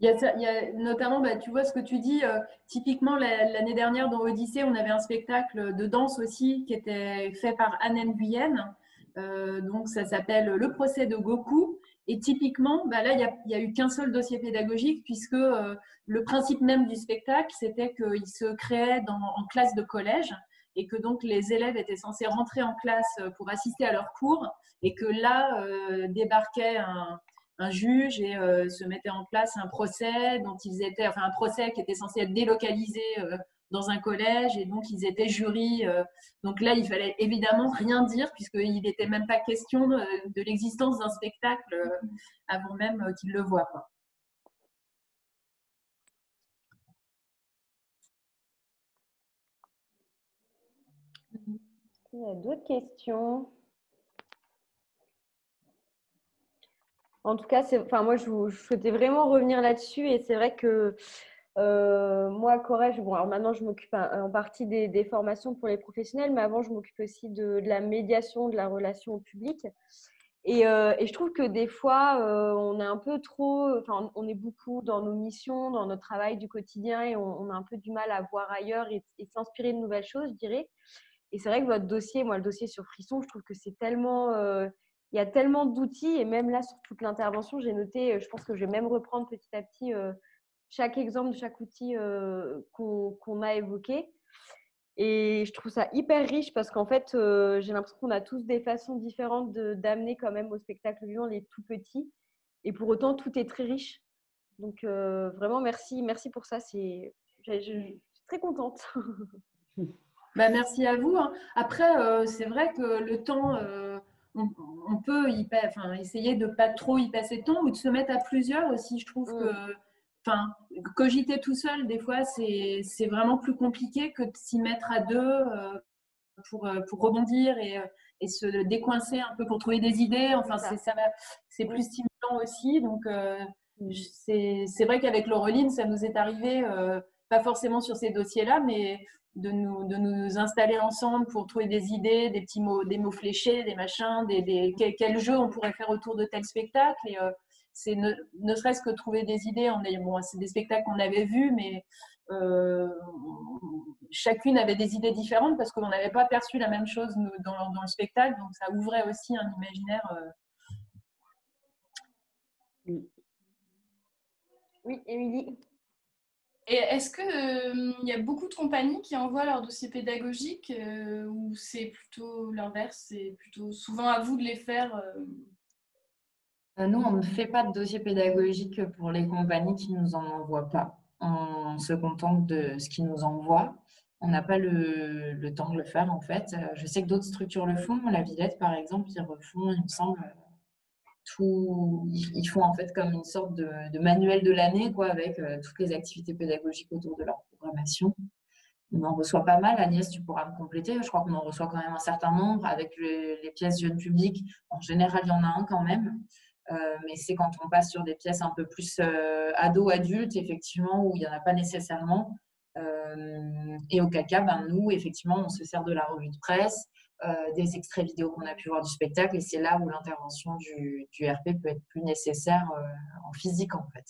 Il, y a, notamment, bah, tu vois ce que tu dis, euh, typiquement l'année dernière dans Odyssée, on avait un spectacle de danse aussi qui était fait par Anne Nguyen. Euh, donc ça s'appelle Le procès de Goku. Et typiquement, bah, là, il n'y a, eu qu'un seul dossier pédagogique puisque euh, le principe même du spectacle, c'était qu'il se créait en classe de collège et que donc les élèves étaient censés rentrer en classe pour assister à leurs cours et que là débarquait un, un juge et euh, se mettait en place un procès dont ils étaient, enfin un procès qui était censé être délocalisé euh, dans un collège et donc ils étaient jury. Euh. donc là, il fallait évidemment rien dire puisqu'il n'était même pas question de, l'existence d'un spectacle avant même qu'ils le voient. Il y a d'autres questions? En tout cas, enfin, moi, je, souhaitais vraiment revenir là-dessus. Et c'est vrai que euh, moi, Corège, bon, alors maintenant, je m'occupe en partie des, formations pour les professionnels, mais avant, je m'occupe aussi de, la médiation, de la relation au public. Et, euh, je trouve que des fois, euh, on est un peu trop, enfin, on est beaucoup dans nos missions, dans notre travail du quotidien, et on, a un peu du mal à voir ailleurs et, et s'inspirer de nouvelles choses, je dirais. Et c'est vrai que votre dossier, moi, le dossier sur Frisson, je trouve que c'est tellement il y a tellement d'outils et même là, sur toute l'intervention, j'ai noté, euh, je pense que je vais même reprendre petit à petit euh, chaque exemple de chaque outil euh, qu'on a évoqué. Et je trouve ça hyper riche parce qu'en fait, j'ai l'impression qu'on a tous des façons différentes d'amener quand même au spectacle vivant les tout petits. Et pour autant, tout est très riche. Donc vraiment, merci, merci pour ça. Je, suis très contente. bah, merci à vous. Hein. Après, c'est vrai que le temps on, peut y, enfin, essayer de pas trop y passer de temps ou de se mettre à plusieurs aussi. Je trouve que enfin, cogiter tout seul, des fois, c'est vraiment plus compliqué que de s'y mettre à deux euh, pour, euh, pour rebondir et, euh, et, se décoincer un peu pour trouver des idées. Enfin, c'est plus stimulant aussi. Donc, c'est vrai qu'avec Laureline, ça nous est arrivé, pas forcément sur ces dossiers-là, mais de nous, installer ensemble pour trouver des idées, des petits mots, des mots fléchés, des machins, des, quel, jeu on pourrait faire autour de tel spectacle. Et euh, c'est ne, serait-ce que trouver des idées. On est, bon, c'est des spectacles qu'on avait vus, mais euh, chacune avait des idées différentes parce qu'on n'avait pas perçu la même chose dans, dans, le spectacle. Donc ça ouvrait aussi un imaginaire. Euh. Oui, Émilie. Et est-ce qu'il euh, y a beaucoup de compagnies qui envoient leur dossier pédagogique euh, ou c'est plutôt l'inverse C'est plutôt souvent à vous de les faire euh? Nous, on ne fait pas de dossier pédagogique pour les compagnies qui ne nous en envoient pas. On se contente de ce qu'ils nous envoient. On n'a pas le, le, temps de le faire, en fait. Je sais que d'autres structures le font. La Villette, par exemple, ils refont, il me semble, ils font en fait comme une sorte de, manuel de l'année, quoi, avec euh, toutes les activités pédagogiques autour de leur programmation. On en reçoit pas mal. Agnès, tu pourras me compléter. Je crois qu'on en reçoit quand même un certain nombre. Avec les pièces jeunes publics, en général, il y en a un quand même. Euh, mais c'est quand on passe sur des pièces un peu plus euh, ado-adultes, effectivement, où il n'y en a pas nécessairement. et au CACA, ben, nous, effectivement, on se sert de la revue de presse. Des extraits vidéo qu'on a pu voir du spectacle. Et c'est là où l'intervention du, du, RP peut être plus nécessaire en physique, en fait.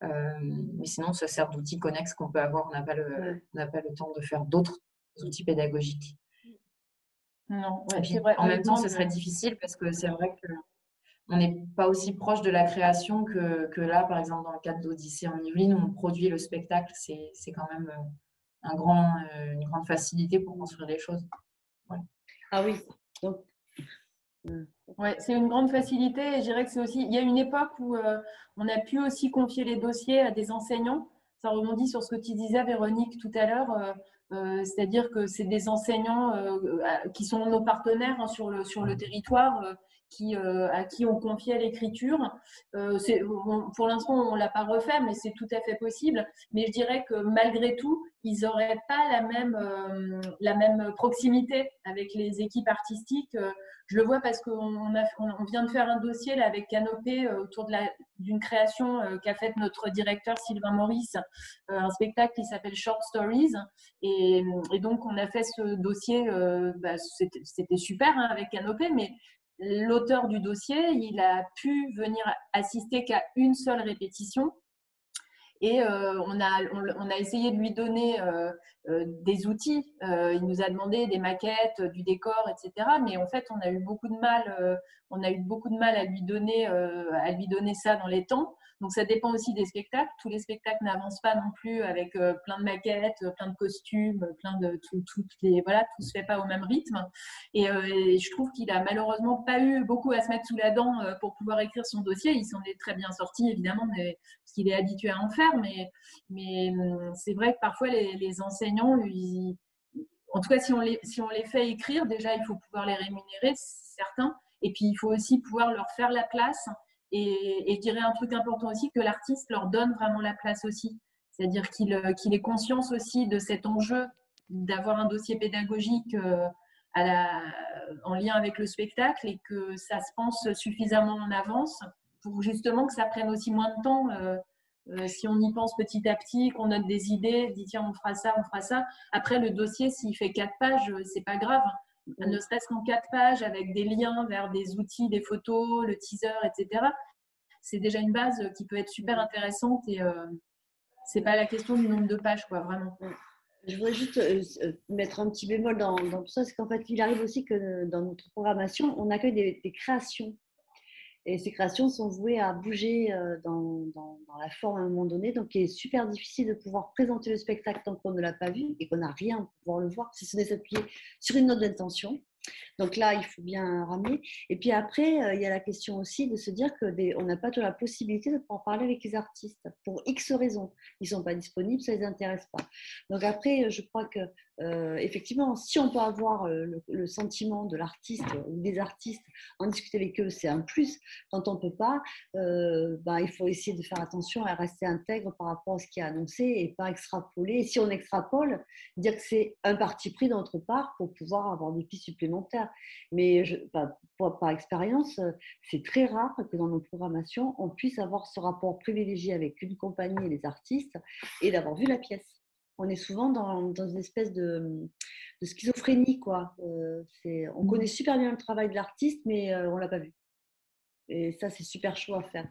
mais sinon, on se sert d'outils connexes qu'on peut avoir. On n'a pas, le, pas le temps de faire d'autres outils pédagogiques. Non, vrai. En même temps, ce serait difficile parce que c'est vrai que on n'est pas aussi proche de la création que, que, là, par exemple, dans le cadre d'Odyssée en Yvelines, où on produit le spectacle. C'est quand même euh, un grand, euh, une grande facilité pour construire les choses. Ah oui. Donc, Ouais, c'est une grande facilité et je dirais que c'est aussi. Il y a une époque où euh, on a pu aussi confier les dossiers à des enseignants. Ça rebondit sur ce que tu disais, Véronique, tout à l'heure. C'est-à-dire que c'est des enseignants qui sont nos partenaires hein, sur, le, sur le territoire euh, à qui on confiait l'écriture. Euh, pour l'instant, on ne l'a pas refait, mais c'est tout à fait possible. Mais je dirais que malgré tout, ils n'auraient pas la même, euh, la même proximité avec les équipes artistiques. Je le vois parce qu'on on vient de faire un dossier avec Canopé autour d'une création qu'a faite notre directeur Sylvain Maurice, un spectacle qui s'appelle Short Stories. Et, donc, on a fait ce dossier, bah, c'était super hein, avec Canopé, mais l'auteur du dossier, il a pu venir assister qu'à une seule répétition. Et euh, on, a, on, a essayé de lui donner euh, euh, des outils. il nous a demandé des maquettes, du décor, etc. Mais en fait, on a eu beaucoup de mal. on a eu beaucoup de mal à lui donner, à lui donner ça dans les temps. Donc ça dépend aussi des spectacles. Tous les spectacles n'avancent pas non plus avec euh, plein de maquettes, euh, plein de costumes, plein de tout, les voilà, tout se fait pas au même rythme. Et, euh, je trouve qu'il a malheureusement pas eu beaucoup à se mettre sous la dent pour pouvoir écrire son dossier. Il s'en est très bien sorti évidemment, parce qu'il est habitué à en faire. Mais, mais hum, c'est vrai que parfois les, enseignants en tout cas, si on, les, si on les fait écrire, déjà, il faut pouvoir les rémunérer, c'est certain. Et puis, il faut aussi pouvoir leur faire la place et, je dirais un truc important aussi, que l'artiste leur donne vraiment la place aussi. C'est-à-dire qu'il euh, qu'il ait conscience aussi de cet enjeu d'avoir un dossier pédagogique euh, en lien avec le spectacle et que ça se pense suffisamment en avance pour justement que ça prenne aussi moins de temps. Euh, si on y pense petit à petit, qu'on note des idées, dit tiens on fera ça, on fera ça. Après le dossier, s'il fait quatre pages, c'est pas grave ne serait-ce qu'en quatre pages avec des liens vers des outils, des photos, le teaser, etc. C'est déjà une base qui peut être super intéressante et euh, c'est pas la question du nombre de pages, quoi, vraiment. Je voudrais juste euh, euh, mettre un petit bémol dans, tout ça, c'est qu'en fait, il arrive aussi que dans notre programmation, on accueille des créations et ces créations sont vouées à bouger euh, dans, la forme à un moment donné. Donc, il est super difficile de pouvoir présenter le spectacle tant qu'on ne l'a pas vu et qu'on n'a rien pour pouvoir le voir, si ce n'est s'appuyer sur une note d'intention. Donc là, il faut bien ramener. Et puis après, euh, il y a la question aussi de se dire qu'on n'a pas toujours la possibilité de pouvoir parler avec les artistes pour X raisons. Ils ne sont pas disponibles, ça ne les intéresse pas. Donc après, je crois que euh, effectivement, si on peut avoir euh, le, sentiment de l'artiste ou des artistes, en discuter avec eux, c'est un plus. Quand on ne peut pas, ben, il faut essayer de faire attention à rester intègre par rapport à ce qui est annoncé et pas extrapoler. Et si on extrapole, dire que c'est un parti pris d'autre part pour pouvoir avoir des pistes supplémentaires. Mais par, expérience, c'est très rare que dans nos programmations, on puisse avoir ce rapport privilégié avec une compagnie et les artistes et d'avoir vu la pièce on est souvent dans, une espèce de, schizophrénie. Quoi. Euh, on connaît super bien le travail de l'artiste, mais euh, on ne l'a pas vu. Et ça, c'est super chaud à faire.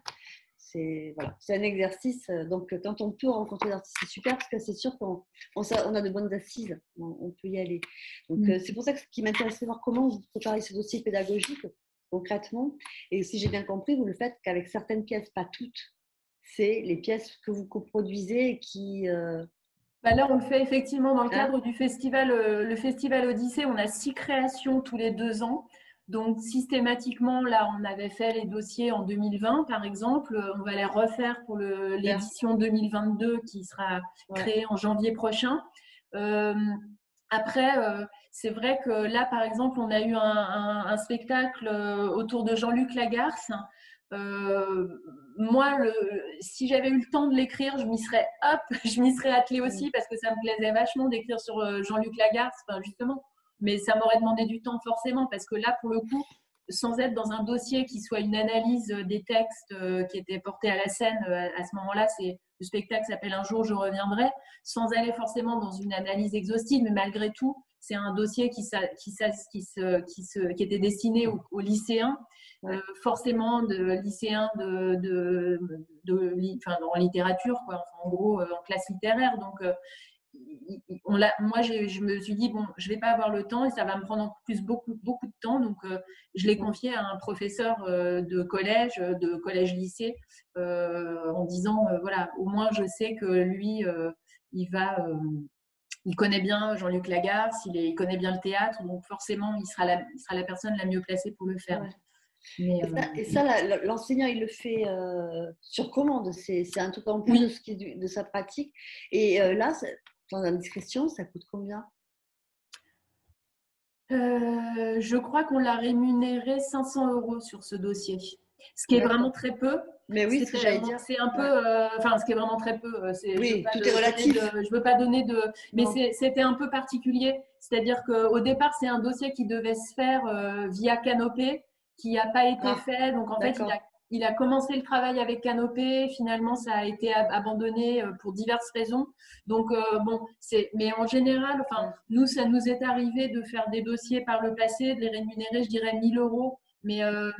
C'est voilà, un exercice. Euh, donc, quand on peut rencontrer l'artiste, c'est super parce que c'est sûr qu'on on, a de bonnes assises. On, peut y aller. Donc, mm. c'est pour ça que ce qui m'intéresse, c'est voir comment vous préparez ce dossier pédagogique concrètement. Et si j'ai bien compris, vous le faites qu'avec certaines pièces, pas toutes, c'est les pièces que vous coproduisez et qui, bah là, on le fait effectivement dans le ah. cadre du festival, euh, le festival Odyssée. On a six créations tous les deux ans. Donc, systématiquement, là, on avait fait les dossiers en 2020, par exemple. On va les refaire pour l'édition 2022 qui sera créée en janvier prochain. Euh, après, euh, c'est vrai que là, par exemple, on a eu un spectacle autour de Jean-Luc Lagarce euh, moi, le, si j'avais eu le temps de l'écrire, je m'y serais hop, je m'y serais attelée aussi parce que ça me plaisait vachement d'écrire sur euh, Jean-Luc Lagarde, justement. Mais ça m'aurait demandé du temps forcément parce que là, pour le coup, sans être dans un dossier qui soit une analyse des textes qui étaient portés à la scène à ce moment-là, c'est le spectacle s'appelle Un jour je reviendrai, sans aller forcément dans une analyse exhaustive, mais malgré tout, c'est un dossier qui, qui, qui, se, qui, se, qui était destiné aux, lycéens, euh, forcément de lycéens de, de, de, enfin, en littérature, quoi, en gros euh, en classe littéraire. Donc, euh, on moi, je me suis dit, bon, je ne vais pas avoir le temps et ça va me prendre en plus beaucoup, beaucoup de temps. Donc, je l'ai confié à un professeur de collège, de collège-lycée, en disant, voilà, au moins je sais que lui, il va il connaît bien Jean-Luc Lagarde, il, connaît bien le théâtre, donc forcément, il sera la, sera la personne la mieux placée pour le faire. et, ça, euh, l'enseignant, il le fait euh, sur commande. C'est un truc en plus de, ce qui de sa pratique. Et euh, là, dans la discrétion, ça coûte combien? Je crois qu'on l'a rémunéré 500 euros sur ce dossier, ce qui est vraiment très peu. Mais oui, ce que j'allais dire. C'est un peu, euh, enfin, ce qui est vraiment très peu. Euh, oui, tout est relatif. je veux pas donner de, mais c'était un peu particulier. C'est-à-dire qu'au départ, c'est un dossier qui devait se faire euh, via Canopé, qui n'a pas été ah, fait. Donc en fait, il a, il a, commencé le travail avec Canopé. Finalement, ça a été abandonné pour diverses raisons. Donc bon, c'est, mais en général, enfin, nous, ça nous est arrivé de faire des dossiers par le passé, de les rémunérer, je dirais 1000 euros mais euh,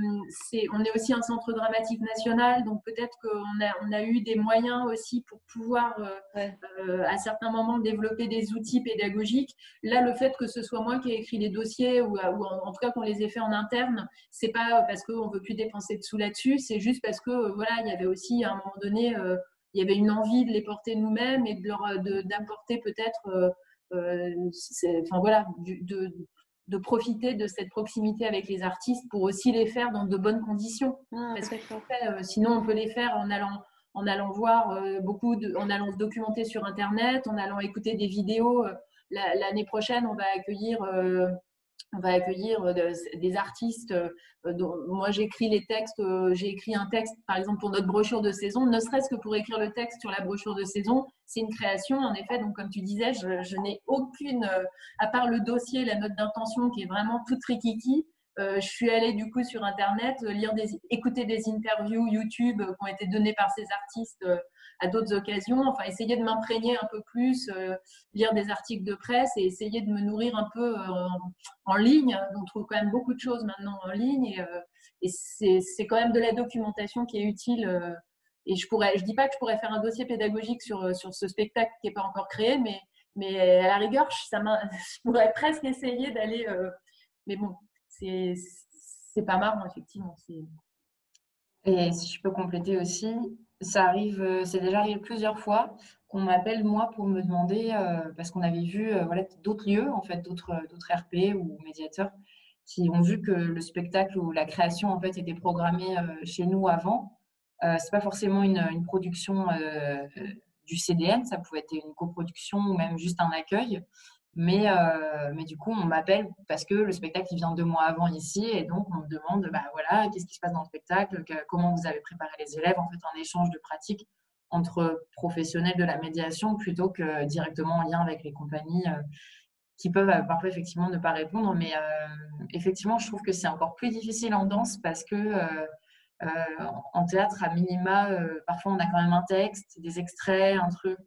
on est aussi un centre dramatique national, donc peut-être qu'on a, on a eu des moyens aussi pour pouvoir euh, euh, à certains moments développer des outils pédagogiques. Là, le fait que ce soit moi qui ai écrit les dossiers ou, ou en, tout cas qu'on les ait fait en interne, c'est pas parce qu'on veut plus dépenser de sous là-dessus, c'est juste parce que voilà, il y avait aussi à un moment donné, il y avait une envie de les porter nous-mêmes et de leur d'apporter peut-être enfin voilà, de, de profiter de cette proximité avec les artistes pour aussi les faire dans de bonnes conditions. Ah, Parce que euh, sinon, on peut les faire en allant, en allant voir euh, beaucoup, de, en allant se documenter sur Internet, en allant écouter des vidéos. Euh, l'année prochaine, on va accueillir on va accueillir euh, des artistes. Euh, dont, moi, j'écris les textes. Euh, j'ai écrit un texte, par exemple, pour notre brochure de saison. Ne serait-ce que pour écrire le texte sur la brochure de saison, c'est une création, en effet. Donc, comme tu disais, je, n'ai aucune, à part le dossier, la note d'intention qui est vraiment toute rikiki. je suis allée du coup sur Internet, lire des, écouter des interviews YouTube qui ont été données par ces artistes à d'autres occasions. Enfin, essayer de m'imprégner un peu plus, euh, lire des articles de presse et essayer de me nourrir un peu euh, en, ligne. On trouve quand même beaucoup de choses maintenant en ligne et, euh, c'est quand même de la documentation qui est utile. et je pourrais, je dis pas que je pourrais faire un dossier pédagogique sur, sur ce spectacle qui n'est pas encore créé, mais, mais à la rigueur, ça je pourrais presque essayer d'aller. mais bon, c'est pas marrant, effectivement. Et si je peux compléter aussi, ça arrive, euh, c'est déjà arrivé plusieurs fois qu'on m'appelle moi pour me demander, euh, parce qu'on avait vu euh, voilà, d'autres lieux, en fait, d'autres, RP ou médiateurs qui ont vu que le spectacle ou la création en fait était programmée chez nous avant. c'est pas forcément une, une production du CDN, ça pouvait être une coproduction ou même juste un accueil. Mais, euh, mais du coup, on m'appelle parce que le spectacle il vient deux mois avant ici et donc on me demande bah, voilà, qu'est-ce qui se passe dans le spectacle, comment vous avez préparé les élèves, en fait, un échange de pratiques entre professionnels de la médiation plutôt que directement en lien avec les compagnies euh, qui peuvent euh, parfois effectivement ne pas répondre. Mais effectivement, je trouve que c'est encore plus difficile en danse parce que en théâtre, à minima, parfois on a quand même un texte, des extraits, un truc,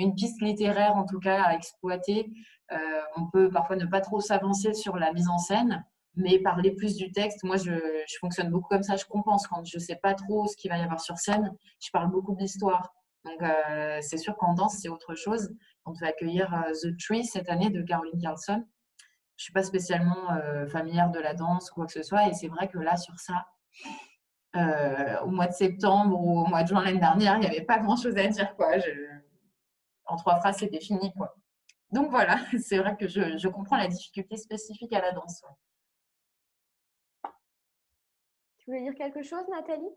une piste littéraire en tout cas à exploiter. Euh, on peut parfois ne pas trop s'avancer sur la mise en scène, mais parler plus du texte. Moi, je, fonctionne beaucoup comme ça. Je compense quand je ne sais pas trop ce qu'il va y avoir sur scène. Je parle beaucoup de l'histoire. Donc, euh, c'est sûr qu'en danse, c'est autre chose. On va accueillir euh, The Tree cette année de Caroline Carlson. Je ne suis pas spécialement familière de la danse ou quoi que ce soit. Et c'est vrai que là, sur ça, au mois de septembre ou au mois de juin l'année dernière, il n'y avait pas grand-chose à dire. Quoi. Je, en trois phrases, c'était fini. Quoi. Donc voilà, c'est vrai que je, comprends la difficulté spécifique à la danse. Tu voulais dire quelque chose, Nathalie?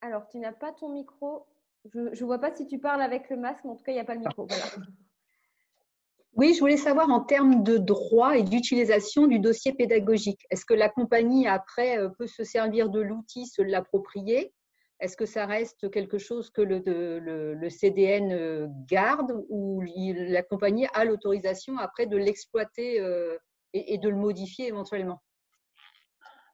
Alors, tu n'as pas ton micro. Je ne vois pas si tu parles avec le masque, mais en tout cas, il n'y a pas le micro. Oui, je voulais savoir en termes de droit et d'utilisation du dossier pédagogique. Est-ce que la compagnie, après, euh, peut se servir de l'outil, se l'approprier? Est-ce que ça reste quelque chose que le, CDN euh, garde ou la compagnie a l'autorisation après de l'exploiter euh, et, de le modifier éventuellement?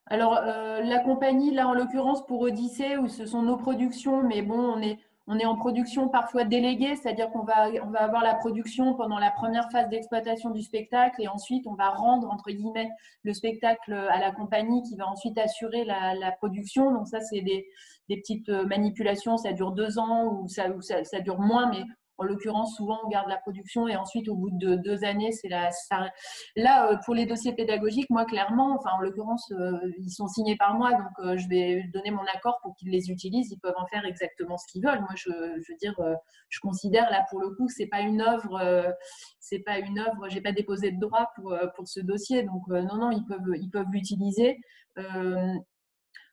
Alors, la compagnie, là, en l'occurrence, pour Odyssée, où ce sont nos productions, mais bon, on est, on est en production parfois déléguée, c'est-à-dire qu'on va, avoir la production pendant la première phase d'exploitation du spectacle et ensuite on va rendre, entre guillemets, le spectacle à la compagnie qui va ensuite assurer la, production. Donc ça, c'est des, petites manipulations, ça dure deux ans ou ça, ça dure moins, mais en l'occurrence, souvent, on garde la production et ensuite, au bout de deux années, c'est la. Là, euh, pour les dossiers pédagogiques, moi, clairement, enfin, en l'occurrence, euh, ils sont signés par moi, donc euh, je vais donner mon accord pour qu'ils les utilisent. Ils peuvent en faire exactement ce qu'ils veulent. Moi, je, veux dire, je considère là, pour le coup, c'est pas une œuvre, c'est pas une œuvre. J'ai pas déposé de droit pour pour ce dossier, donc non, non, ils peuvent ils peuvent l'utiliser.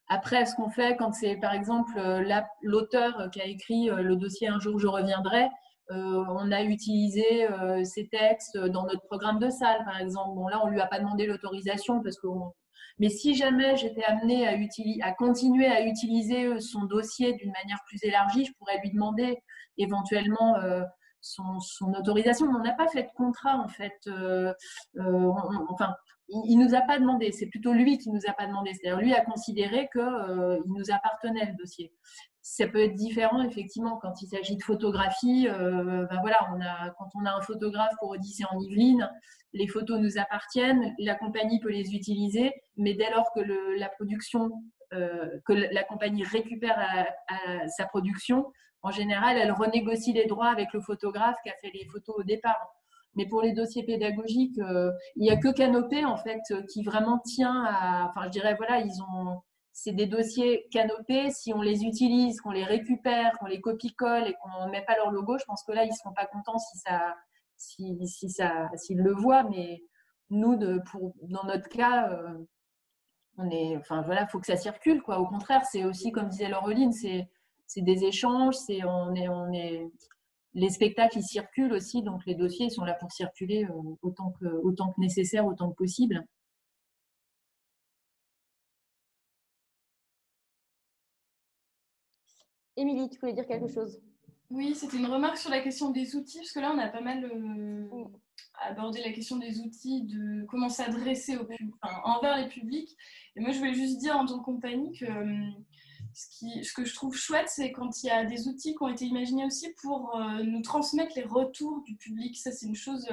Après, ce qu'on fait quand c'est par exemple l'auteur qui a écrit le dossier Un jour je reviendrai, on a utilisé euh, ces textes dans notre programme de salle, par exemple. Bon, là, on lui a pas demandé l'autorisation parce que. Mais si jamais j'étais amenée à, continuer à utiliser euh, son dossier d'une manière plus élargie, je pourrais lui demander éventuellement son, autorisation. Mais on n'a pas fait de contrat, en fait. enfin, il, ne nous a pas demandé. C'est plutôt lui qui nous a pas demandé. C'est-à-dire, lui a considéré qu'il nous appartenait le dossier ça peut être différent effectivement quand il s'agit de photographie. Euh, ben voilà, quand on a un photographe pour Odyssée en Yvelines, les photos nous appartiennent, la compagnie peut les utiliser, mais dès lors que la production, euh, que la compagnie récupère sa production, en général, elle renégocie les droits avec le photographe qui a fait les photos au départ. Mais pour les dossiers pédagogiques, euh, il n'y a que Canopé en fait qui vraiment tient à. Enfin, je dirais voilà, ils ont c'est des dossiers canopés. Si on les utilise, qu'on les récupère, qu'on les copie-colle et qu'on ne met pas leur logo, je pense que là, ils ne seront pas contents si ça, si, si ça, s'ils le voient. Mais nous, pour, dans notre cas, euh, on est, enfin voilà, faut que ça circule, quoi. Au contraire, c'est aussi, comme disait Laureline, c'est, c'est des échanges, c'est, on est, on est, les spectacles, ils circulent aussi, donc les dossiers sont là pour circuler euh, autant que, autant que nécessaire, autant que possible. Émilie, tu voulais dire quelque chose? Oui, c'était une remarque sur la question des outils, parce que là, on a pas mal euh, abordé la question des outils, de comment s'adresser au envers les publics. Et moi, je voulais juste dire en tant que compagnie que euh, ce, que je trouve chouette, c'est quand il y a des outils qui ont été imaginés aussi pour euh, nous transmettre les retours du public. Ça, c'est une chose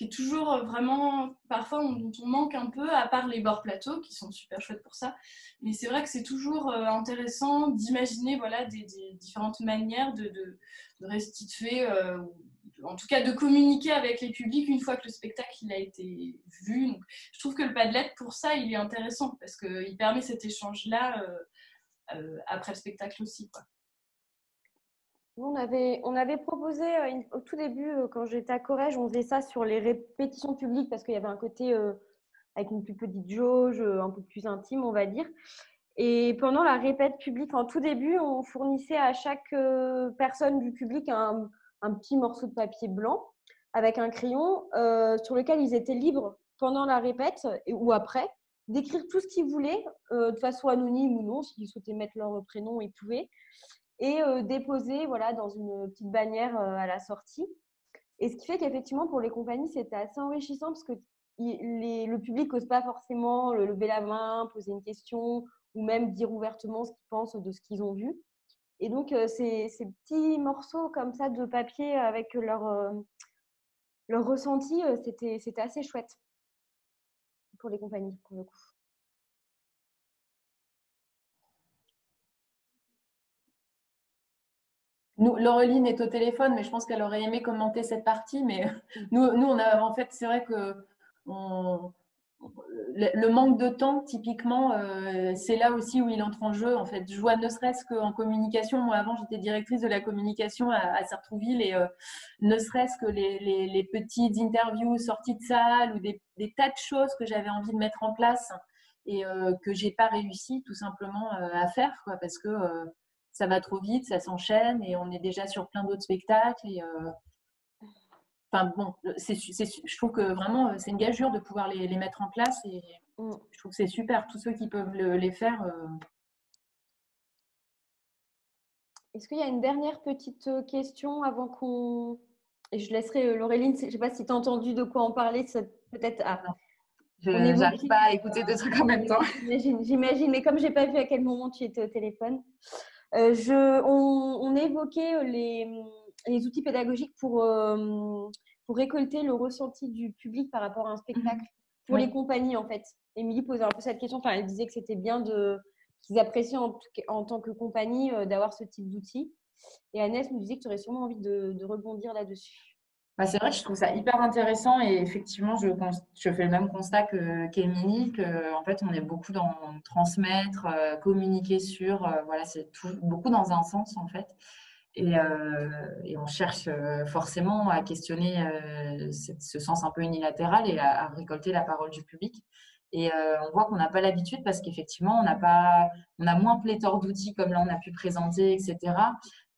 qui est toujours euh, vraiment, parfois, dont on manque un peu, à part les bords plateaux, qui sont super chouettes pour ça. Mais c'est vrai que c'est toujours euh, intéressant d'imaginer voilà, des, différentes manières de, restituer, euh, en tout cas de communiquer avec les publics une fois que le spectacle il a été vu. Je trouve que le Padlet, pour ça, il est intéressant, parce qu'il permet cet échange-là après le spectacle aussi. On avait, on avait proposé euh, au tout début, euh, quand j'étais à Corrège, on faisait ça sur les répétitions publiques parce qu'il y avait un côté euh, avec une plus petite jauge, un peu plus intime, on va dire. Et pendant la répète publique, en tout début, on fournissait à chaque personne du public un, petit morceau de papier blanc avec un crayon sur lequel ils étaient libres pendant la répète ou après d'écrire tout ce qu'ils voulaient de façon anonyme ou non, s'ils souhaitaient mettre leur prénom, ils pouvaient et euh, déposer voilà, dans une petite bannière euh, à la sortie. Et ce qui fait qu'effectivement, pour les compagnies, c'était assez enrichissant parce que le public n'ose pas forcément lever la main, poser une question ou même dire ouvertement ce qu'ils pensent de ce qu'ils ont vu. Et donc, euh, ces, ces, petits morceaux comme ça de papier avec leur, leur ressenti, c'était assez chouette pour les compagnies, pour le coup. Nous, Laureline est au téléphone, mais je pense qu'elle aurait aimé commenter cette partie. Mais nous, nous on a, en fait, c'est vrai que le, manque de temps, typiquement, euh, c'est là aussi où il entre en jeu. En fait, je vois ne serait-ce qu'en communication. Moi, avant, j'étais directrice de la communication à, Sartrouville et euh, ne serait-ce que les, petites interviews sorties de salle ou des, tas de choses que j'avais envie de mettre en place et euh, que j'ai pas réussi tout simplement à faire, parce que ça va trop vite, ça s'enchaîne et on est déjà sur plein d'autres spectacles. Euh, Enfin bon, je trouve que vraiment c'est une gageure de pouvoir les, mettre en place et mm. je trouve que c'est super. Tous ceux qui peuvent les faire. Euh. Est-ce qu'il y a une dernière petite euh, question avant qu'on. Et je laisserai Laureline, je ne sais pas si tu as entendu de quoi en parler, peut-être. Ah. Je n'arrive pas à écouter deux trucs en même temps. J'imagine, mais comme je n'ai pas vu à quel moment tu étais au téléphone, euh, je, on, évoquait les, les, outils pédagogiques pour, euh, pour récolter le ressenti du public par rapport à un spectacle, mhm. pour les compagnies en fait. Émilie posait un peu cette question, enfin, elle disait que c'était bien de qu'ils appréciaient en, en, tant que compagnie euh, d'avoir ce type d'outils. Et Annès nous disait que tu aurais sûrement envie de, de rebondir là-dessus. Bah, c'est vrai que je trouve ça hyper intéressant et effectivement, je, je fais le même constat qu'Émilie, que, en fait, on est beaucoup dans transmettre, euh, communiquer sur, euh, voilà, c'est beaucoup dans un sens en fait. Et, euh, et on cherche forcément à questionner ce sens un peu unilatéral et à, récolter la parole du public. Et on voit qu'on n'a pas l'habitude parce qu'effectivement, on pas, on a moins pléthore d'outils comme là on a pu présenter, etc.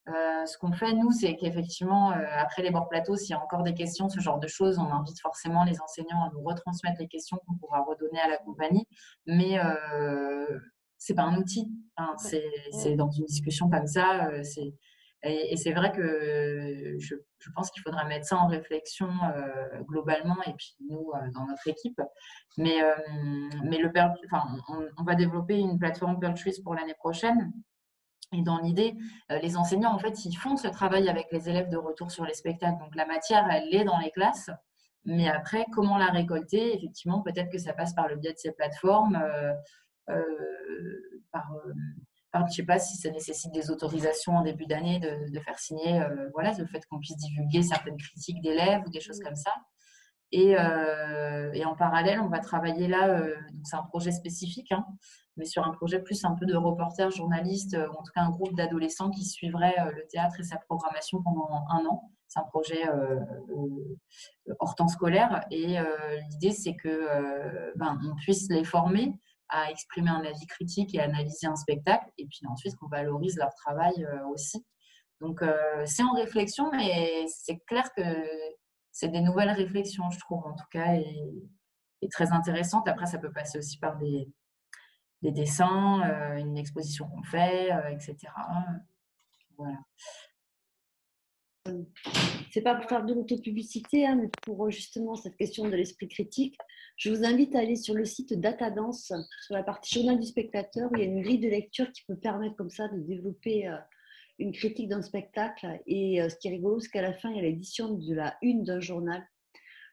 Euh, ce qu'on fait, nous, c'est qu'effectivement, euh, après les bords plateaux, s'il y a encore des questions, ce genre de choses, on invite forcément les enseignants à nous retransmettre les questions qu'on pourra redonner à la compagnie. Mais euh, c'est pas un outil. Hein, c'est dans une discussion comme ça. Euh, et, c'est vrai que je, pense qu'il faudra mettre ça en réflexion globalement et puis nous dans notre équipe. Mais, mais le, enfin, on, va développer une plateforme Pearl pour l'année prochaine et dans l'idée, euh, les enseignants, en fait, ils font ce travail avec les élèves de retour sur les spectacles. Donc, la matière, elle est dans les classes. Mais après, comment la récolter? Effectivement, peut-être que ça passe par le biais de ces plateformes, euh, euh, je ne sais pas si ça nécessite des autorisations en début d'année de, de, faire signer, voilà, le fait qu'on puisse divulguer certaines critiques d'élèves ou des choses comme ça. Et, et, en parallèle, on va travailler là, donc c'est un projet spécifique, hein, mais sur un projet plus un peu de reporter, journaliste, ou en tout cas un groupe d'adolescents qui suivrait euh, le théâtre et sa programmation pendant un an. C'est un projet euh, euh, hors temps scolaire et l'idée c'est que ben, on puisse les former à exprimer un avis critique et analyser un spectacle et puis ensuite qu'on valorise leur travail aussi. Donc c'est en réflexion, mais c'est clair que c'est des nouvelles réflexions, je trouve en tout cas, et, très intéressantes. Après, ça peut passer aussi par des, des dessins, euh, une exposition qu'on fait, euh, etc. Voilà. C'est pas pour faire de l'autopublicité, hein, mais pour euh, justement cette question de l'esprit critique, je vous invite à aller sur le site Datadance, sur la partie journal du spectateur, où il y a une grille de lecture qui peut permettre comme ça de développer une critique d'un spectacle. Et ce qui est rigolo, c'est qu'à la fin, il y a l'édition de la une d'un journal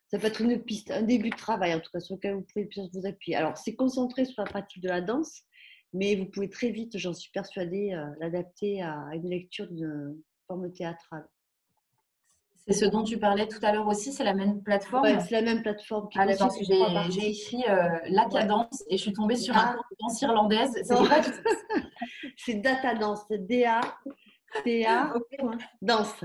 ça peut être une piste, un début de travail en tout cas sur lequel vous pouvez vous appuyer. Alors, c'est concentré sur la pratique de la danse, mais vous pouvez très vite, j'en suis persuadée, euh, l'adapter à une lecture d'une forme théâtrale. C'est ce dont tu parlais tout à l'heure aussi, c'est la même plateforme C'est la même plateforme. Ah, j'ai écrit euh, la cadence et je suis tombée sur ah. de danse irlandaise. C'est Data Dance, D-A, T-A, danse.